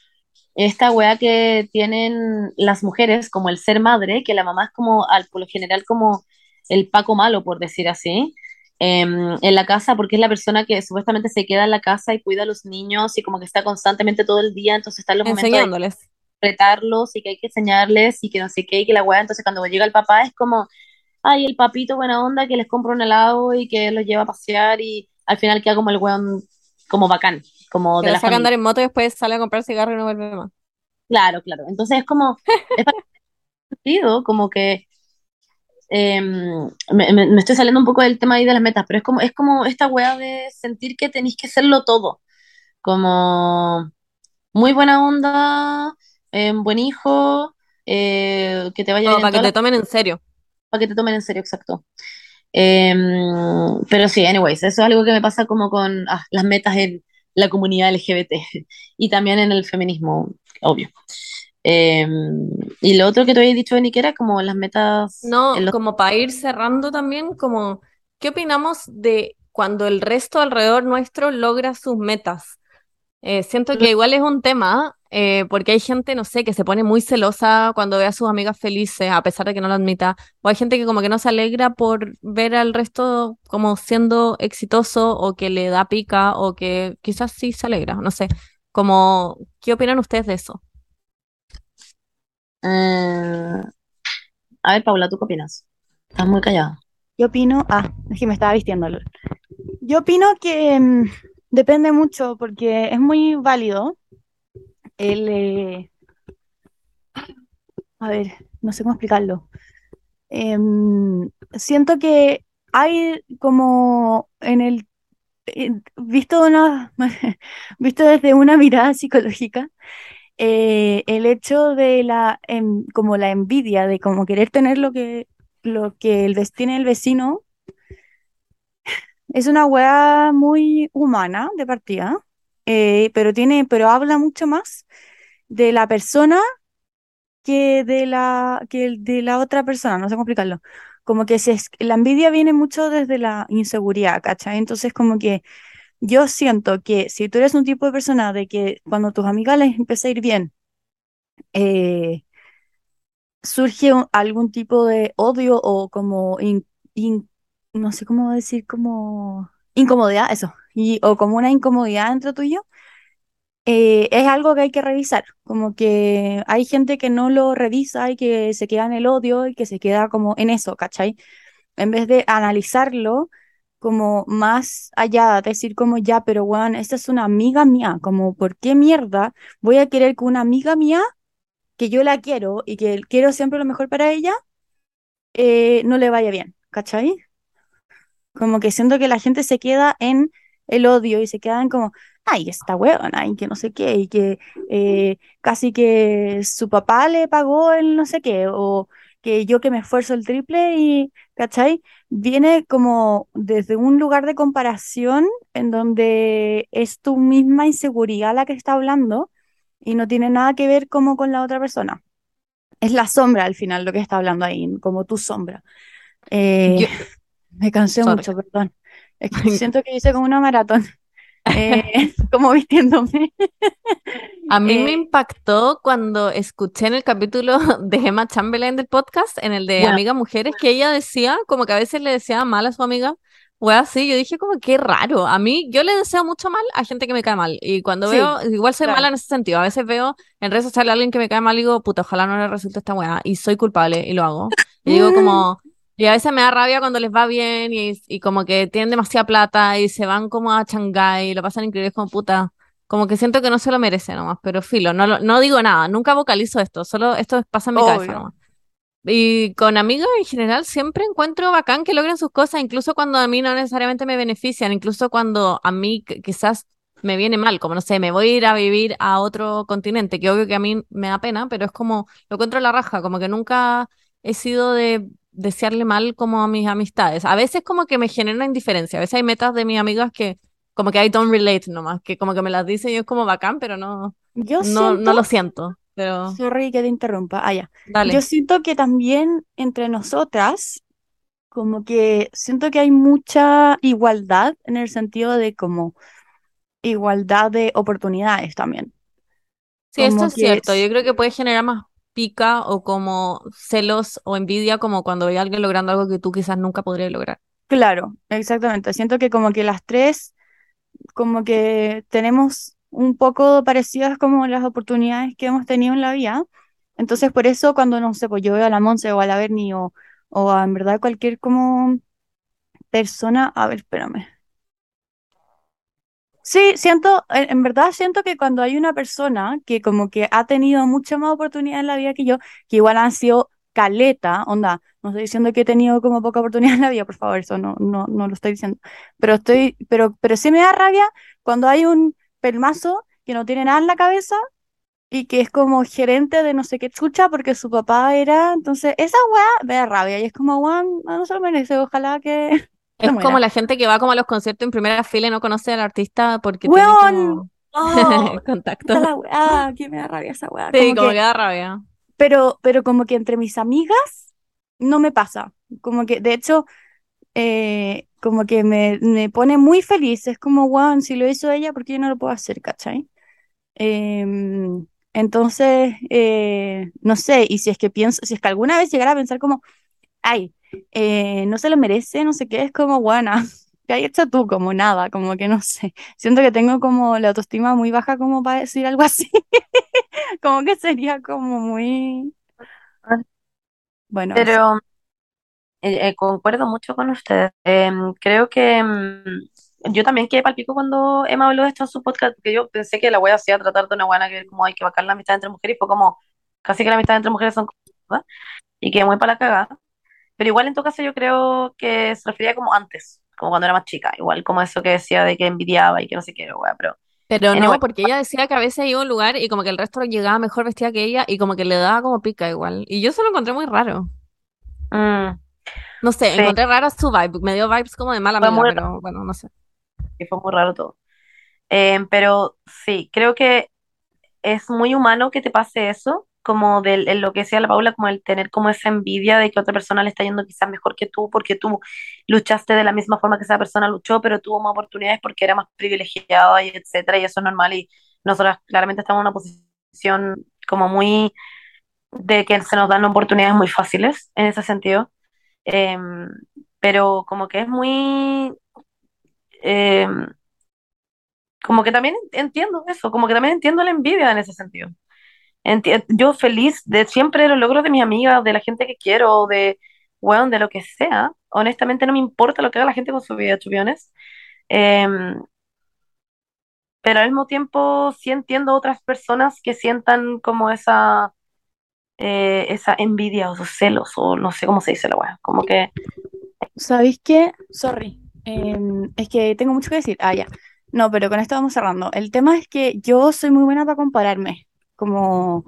esta weá que tienen las mujeres, como el ser madre, que la mamá es como, al, por lo general, como el Paco malo, por decir así, em, en la casa, porque es la persona que supuestamente se queda en la casa y cuida a los niños y como que está constantemente todo el día, entonces está en los momentos de Enseñándoles. retarlos y que hay que enseñarles y que no sé qué y que la weá, entonces cuando llega el papá es como, ay, el papito buena onda que les compra un helado y que los lleva a pasear y al final queda como el weón como bacán, como Que de la saca a andar en moto y después sale a comprar cigarro y no vuelve más. Claro, claro. Entonces es como, es como que em, me, estoy saliendo un poco del tema ahí de las metas, pero es como, es como esta weá de sentir que tenéis que serlo todo, como muy buena onda, em, buen hijo, eh, que te vaya para que te las, tomen en serio. para que te tomen en serio, exacto. Em, pero sí, anyways, eso es algo que me pasa como con ah, las metas en la comunidad LGBT y también en el feminismo, obvio. Em, y lo otro que te había dicho, Benny, que era como las metas No, los... como para ir cerrando también, como, ¿qué opinamos de cuando el resto alrededor nuestro logra sus metas? Eh, siento que igual es un tema, eh, porque hay gente, no sé, que se pone muy celosa cuando ve a sus amigas felices, a pesar de que no lo admita, o hay gente que como que no se alegra por ver al resto como siendo exitoso, o que le da pica, o que quizás sí se alegra, no sé. Como, ¿qué opinan ustedes de eso? Eh, a ver, Paula, ¿tú qué opinas? Estás muy callada. Yo opino, ah, es que me estaba vistiendo. Yo opino que mm, depende mucho porque es muy válido el, eh, a ver, no sé cómo explicarlo. Em, siento que hay como en el, en- visto una, visto desde una mirada psicológica, eh, el hecho de la, em, como la envidia, de como querer tener lo que, lo que el, tiene el vecino, es una weá muy humana de partida, eh, pero tiene, pero habla mucho más de la persona que de la, que de la otra persona, no sé cómo explicarlo. Como que se, la envidia viene mucho desde la inseguridad. Entonces como que yo siento que si tú eres un tipo de persona de que cuando tus amigas les empieza a ir bien, eh, surge algún tipo de odio o como, no sé cómo decir, como incomodidad, eso, y, o como una incomodidad entre tú y yo, eh, es algo que hay que revisar, como que hay gente que no lo revisa y que se queda en el odio y que se queda como en eso, ¿cachai? En vez de analizarlo como más allá, decir como ya, pero weón, esta es una amiga mía, como ¿por qué mierda voy a querer que una amiga mía, que yo la quiero y que quiero siempre lo mejor para ella, eh, no le vaya bien, ¿cachai? Como que siento que la gente se queda en el odio y se quedan como, ay, esta huevona, y que no sé qué, y que eh, casi que su papá le pagó el no sé qué, o que yo que me esfuerzo el triple y, ¿cachai? Viene como desde un lugar de comparación en donde es tu misma inseguridad la que está hablando y no tiene nada que ver como con la otra persona. Es la sombra al final lo que está hablando ahí, como tu sombra. Eh, Yo, me cansé sorry. mucho, perdón. Es que siento que hice como una maratón, eh, como vistiéndome. A mí me Eh, impactó cuando escuché en el capítulo de Emma Chamberlain del podcast, en el de Bueno, Amigas Mujeres, que ella decía, como que a veces le deseaba mal a su amiga, o así, yo dije como qué raro. A mí, yo le deseo mucho mal a gente que me cae mal. Y cuando sí, veo, igual soy mala en ese sentido. A veces veo en redes sociales a alguien que me cae mal y digo, puta, ojalá no le resulte esta weá. Y soy culpable y lo hago. Y digo como, y a veces me da rabia cuando les va bien y, y como que tienen demasiada plata y se van como a Shanghái y lo pasan increíble, es como puta. Como que siento que no se lo merece nomás, pero filo, no, no digo nada, nunca vocalizo esto, solo esto pasa en mi cabeza Obvio. nomás. Y con amigos en general siempre encuentro bacán que logren sus cosas, incluso cuando a mí no necesariamente me benefician, incluso cuando a mí qu- quizás me viene mal, como no sé, me voy a ir a vivir a otro continente, que obvio que a mí me da pena, pero es como, lo encuentro a la raja, como que nunca he sido de desearle mal como a mis amistades. A veces como que me genera indiferencia, a veces hay metas de mis amigas que como que I don't relate nomás, que como que me las dicen y es como bacán, pero no, Yo no, no lo siento, pero sorry que te interrumpa, ah, ya. Yo dale. siento que también entre nosotras, como que siento que hay mucha igualdad en el sentido de como igualdad de oportunidades también. Sí, esto es cierto. Yo creo que puede generar más pica o como celos o envidia como cuando ve a alguien logrando algo que tú quizás nunca podrías lograr. Claro, exactamente. Siento que como que las tres, como que tenemos un poco parecidas como las oportunidades que hemos tenido en la vida. Entonces, por eso cuando, no sé, pues yo veo a la Monse o a la Berni o, o a, en verdad cualquier como persona, a ver, espérame. Sí, siento, en, verdad siento que cuando hay una persona que como que ha tenido mucha más oportunidad en la vida que yo, que igual han sido caleta, onda, no estoy diciendo que he tenido como poca oportunidad en la vida, por favor, eso no, no, no lo estoy diciendo, pero estoy, pero, pero sí me da rabia cuando hay un pelmazo que no tiene nada en la cabeza y que es como gerente de no sé qué chucha porque su papá era, entonces esa weá me da rabia y es como, weón, no se lo ojalá que Es como la gente que va como a los conciertos en primera fila y no conoce al artista porque tiene Weón, como oh, contacto. la weá, que me da rabia esa weá, Sí, como como que que da rabia. pero, pero como que entre mis amigas no me pasa. Como que, de hecho, eh, como que me, me pone muy feliz. Es como, wow, si lo hizo ella, ¿por qué yo no lo puedo hacer, cachai? Em, entonces, eh, no sé, y si es que pienso, si es que alguna vez llegara a pensar como, ay, eh, no se lo merece, no sé qué, es como, buena, ¿qué hay hecho tú? Como nada, como que no sé. Siento que tengo como la autoestima muy baja como para decir algo así. Como que sería como muy, bueno. Pero eh, eh, concuerdo mucho con ustedes. Em, creo que em, yo también quedé palpico cuando Emma habló de esto en su podcast, porque yo pensé que la wea hacía tratar de una buena que como hay que bajar la amistad entre mujeres, y fue como casi que la amistad entre mujeres son y quedé muy para la cagada. Pero igual en tu caso yo creo que se refería como antes, como cuando era más chica, igual como eso que decía de que envidiaba y que no sé qué, wea, pero Pero no, porque ella decía que a veces iba a un lugar y como que el resto llegaba mejor vestida que ella y como que le daba como pica igual. Y yo eso lo encontré muy raro. Mm, No sé, sí, encontré rara su vibe. Me dio vibes como de mala amiga, raro, pero bueno, no sé. fue muy raro todo. Em, pero sí, creo que es muy humano que te pase eso, como en lo que decía la Paula, como el tener como esa envidia de que otra persona le está yendo quizás mejor que tú, porque tú luchaste de la misma forma que esa persona luchó, pero tuvo más oportunidades porque era más privilegiada y etcétera, y eso es normal, y nosotros claramente estamos en una posición como muy de que se nos dan oportunidades muy fáciles en ese sentido, Em, pero como que es muy... em, como que también entiendo eso, como que también entiendo la envidia en ese sentido. Enti- yo feliz de siempre los logros de mis amigas, de la gente que quiero, de, bueno, de lo que sea. Honestamente no me importa lo que haga la gente con su vida, chupiones. Em, pero al mismo tiempo sí entiendo otras personas que sientan como esa, eh, esa envidia o esos celos, o no sé cómo se dice la weá. Como que, ¿Sabéis qué? Sorry. Em, es que tengo mucho que decir. Ah, ya. No, pero con esto vamos cerrando. El tema es que yo soy muy buena para compararme, como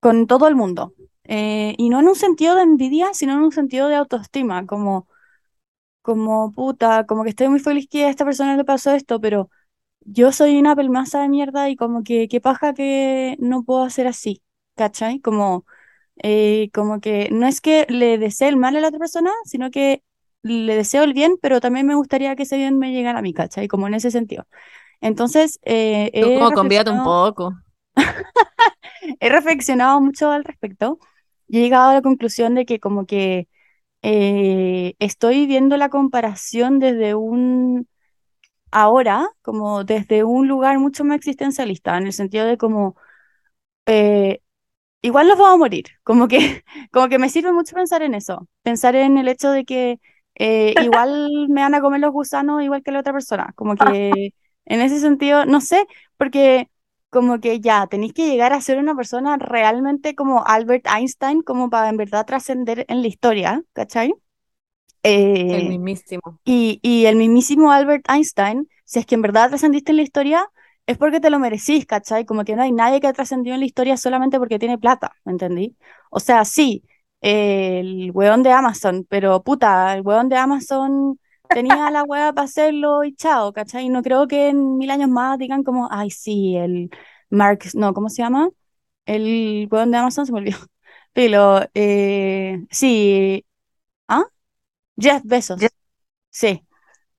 con todo el mundo. Eh, y no en un sentido de envidia, sino en un sentido de autoestima, como, como puta, como que estoy muy feliz que a esta persona le pasó esto, pero yo soy una pelmaza de mierda y como que qué paja que no puedo hacer así, ¿cachai? Como, eh, como que no es que le desee el mal a la otra persona, sino que le deseo el bien, pero también me gustaría que ese bien me llegara a mí, ¿cachai? Como en ese sentido. Entonces, eh, Tú como convídate un poco. he reflexionado mucho al respecto y he llegado a la conclusión de que como que eh, estoy viendo la comparación desde un ahora, como desde un lugar mucho más existencialista, en el sentido de como eh, igual nos vamos a morir, como que, como que me sirve mucho pensar en eso, pensar en el hecho de que eh, igual me van a comer los gusanos igual que la otra persona, como que en ese sentido, no sé, porque como que ya tenéis que llegar a ser una persona realmente como Albert Einstein, como para en verdad trascender en la historia, ¿cachai? El Eh, mismísimo. y, y el mismísimo Albert Einstein, si es que en verdad trascendiste en la historia, es porque te lo merecís, ¿cachai? Como que no hay nadie que ha trascendido en la historia solamente porque tiene plata, ¿me entendí? O sea, sí, eh, el weón de Amazon, pero puta, el weón de Amazon tenía la weá para hacerlo y chao, ¿cachai? No creo que en mil años más digan como, ay, sí, el Mark, no, ¿cómo se llama? El weón de Amazon se me olvidó. Pero, eh, sí, ¿ah? Jeff Bezos, sí.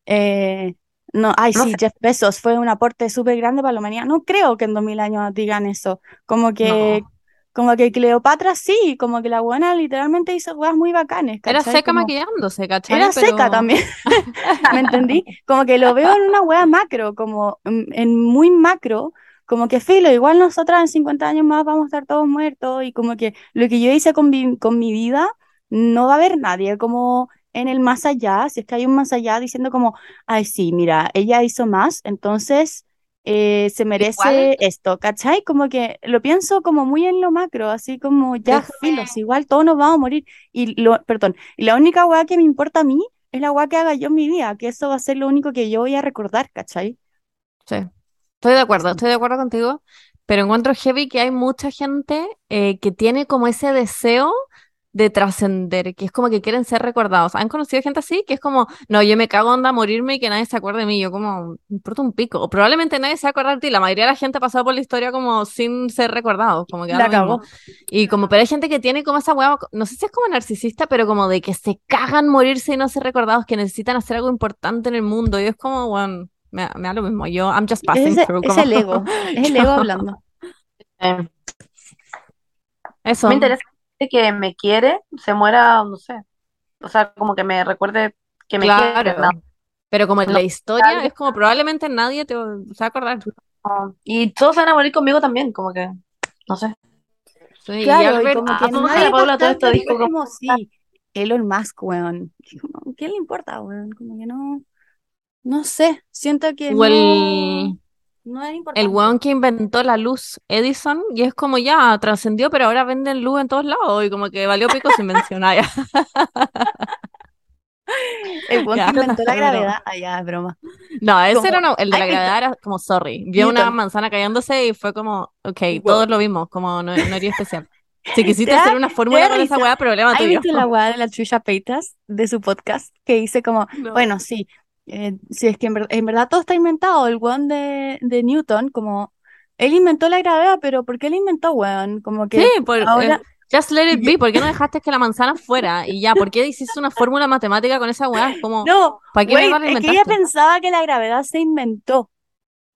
Eh, no, ay, no sí, sé, Jeff Bezos fue un aporte súper grande para la humanidad. No creo que en 2000 años digan eso. Como que, No. Como que Cleopatra sí, como que la buena literalmente hizo weas muy bacanes, Era ¿cachai? seca Como- maquillándose, ¿cachai? Era Pero- seca también, ¿me entendí? Como que lo veo en una wea macro, como en, en muy macro, como que filo, igual nosotras en 50 años más vamos a estar todos muertos y como que lo que yo hice con mi, con mi vida, no va a haber nadie como en el más allá, si es que hay un más allá diciendo como, ay sí, mira, ella hizo más, entonces eh, se merece Igual- esto, ¿cachai? Como que lo pienso como muy en lo macro, así como ya filos, igual todos nos vamos a morir. Y lo, perdón, y la única weá que me importa a mí es la weá que haga yo en mi vida, que eso va a ser lo único que yo voy a recordar, ¿cachai? Sí, estoy de acuerdo, estoy de acuerdo contigo, pero encuentro heavy que hay mucha gente eh, que tiene como ese deseo de trascender, que es como que quieren ser recordados. ¿Han conocido gente así? Que es como, no, yo me cago onda a morirme y que nadie se acuerde de mí, yo como, me importa un pico, o probablemente nadie se va a acordar de ti, la mayoría de la gente ha pasado por la historia como sin ser recordados, como que La cagó. Y como, pero hay gente que tiene como esa hueá, no sé si es como narcisista, pero como de que se cagan morirse y no ser recordados, que necesitan hacer algo importante en el mundo. Y es como, bueno, me, me da lo mismo. Yo, I'm just Es, passing ese- through. es el ego, es el ego hablando. Eh, Eso. me interesa que me quiere, se muera, no sé. O sea, como que me recuerde que me quiere. Claro. ¿no? Pero como en la historia, es como probablemente nadie te va a acordar. Y todos se van a morir conmigo también, como que, no sé. Sí, Claro, y Albert, como ah, que nadie la Paula todo importante, esto dijo pero es como- como, sí, Elon Musk, weón. ¿Qué le importa, weón? Como que no, no sé, siento que o no, el, no es el importante. weón que inventó la luz, Edison, y es como ya trascendió, pero ahora venden luz en todos lados y como que valió pico su invención. Ah, ya. El weón que inventó la gravedad, allá, es broma. No, ese Como, era una- el de la ay, gravedad era como sorry. Vio una manzana cayéndose y fue como, ok, Wow. todos lo vimos, como no, no haría especial. Si quisiste ¿Te da- hacer una fórmula con esa weá, problema ¿Has tuyo. visto la weá de la Trisha Paytas de su podcast? Que dice como, No. bueno, sí, eh, sí, es que en, ver- en verdad todo está inventado. El weón de, de Newton, como, él inventó la gravedad, pero ¿por qué la inventó, weón? Como que Sí, por, ahora, eh, just let it be. ¿Por qué no dejaste que la manzana fuera? Y ya, ¿por qué hiciste una fórmula matemática con esa weá? Como, no, ¿para qué wait, es que ella pensaba que la gravedad se inventó.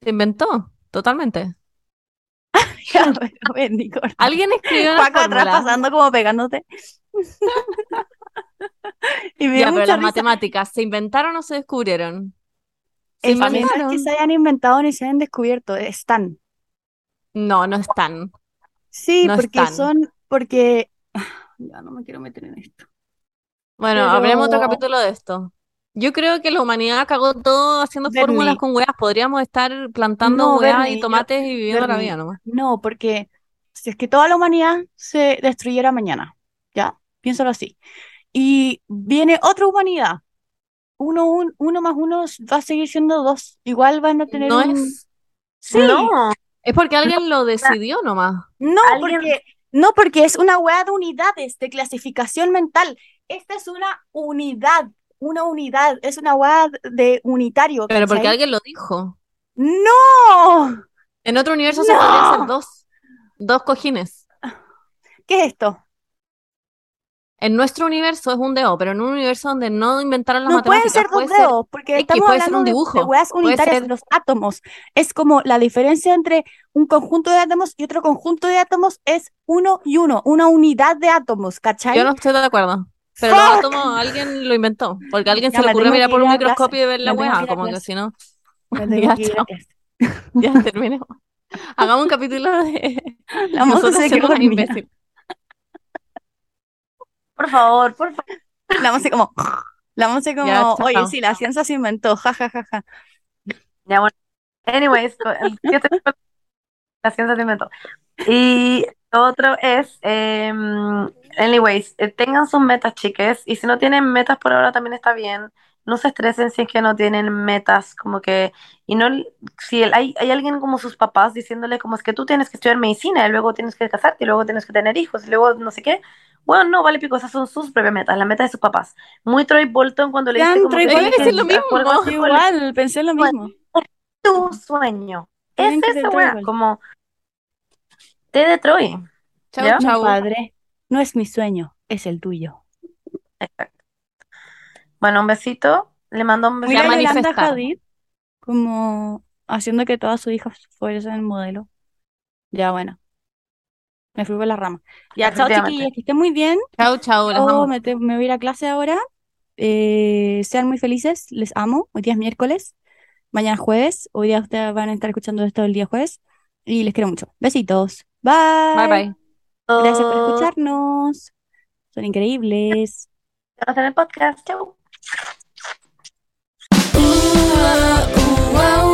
Se inventó, totalmente. Ya. Alguien escribió una Paco atrás pasando como pegándote. Y me Ya, pero las risa. matemáticas, ¿se inventaron o se descubrieron? Se Es es que inventaron. se hayan inventado ni se hayan descubierto, están. No, no están. Sí, No porque están. son, porque ya no me quiero meter en esto. Bueno, Pero- hablemos otro capítulo de esto. Yo creo que la humanidad cagó todo haciendo Bernie. fórmulas con weas. Podríamos estar plantando No, y yo- tomates y viviendo la vida nomás. No, porque si es que toda la humanidad se destruyera mañana, ¿ya? Piénsalo así. Y viene otra humanidad. Uno, un- uno más uno va a seguir siendo dos. Igual van a tener No un... es, Sí, No, es porque alguien lo decidió nomás. no, Alguien- porque, no, porque es una hueá de unidades, de clasificación mental. Esta es una unidad, una unidad, es una hueá de unitario, Pero porque alguien lo dijo. ¡No! En otro universo se No. podrían hacer dos, dos cojines. ¿Qué es esto? En nuestro universo es un dedo, pero en un universo donde no inventaron las No pueden matemáticas ser dos ser dedos, porque estamos puede ser hablando un de, dibujo, de puede unitarias, ser- los átomos. Es como la diferencia entre un conjunto de átomos y otro conjunto de átomos es uno y uno, una unidad de átomos, ¿cachai? Yo no estoy de acuerdo. Pero los átomos alguien lo inventó. Porque a alguien Ya se le ocurrió mirar por un microscopio y ver la que a Como que si no, Ya, ya terminemos. Hagamos un capítulo de La nosotros se quedó imbéciles. Por favor, por favor. La moza como, la moza como, Ya, oye, sí, la ciencia se inventó, ja, ja, ja, ja. Ya, bueno. Anyways, co- el- ¿qué te- la ciencia se inventó. Y lo otro es, em, anyways, eh, tengan sus metas, chiques, y si no tienen metas por ahora también está bien. No se estresen si es que no tienen metas, como que, y no, si el- hay, hay alguien como sus papás diciéndole como es que tú tienes que estudiar medicina, y luego tienes que casarte, y luego tienes que tener hijos, y luego no sé qué. Bueno, no, vale pico, esas son sus propias metas, las metas de sus papás. Muy Troy Bolton cuando le dice como Troy que Bolton. Es lo mismo. Igual, pensé lo mismo. tu sueño. Es esa weá, como T de Troy. No, chau. padre, no es mi sueño, es el tuyo. Exacto. Bueno, un besito. Le mando un Mira besito. Ya a Yolanda. Hadid como haciendo que todas sus hijas fuesen modelo. Ya, bueno. Me fui por la rama. Ya, chao chiquillas, que estén muy bien. Chau, chau, las Yo amo. me, te- me voy a ir a clase ahora. Eh, sean muy felices, les amo. Hoy día es miércoles, mañana es jueves. Hoy día ustedes van a estar escuchando esto el día jueves. Y les quiero mucho. Besitos. Bye. Bye, bye. Gracias por escucharnos. Son increíbles. Nos vemos en el podcast. Chau. Ooh, ah, ooh, ah,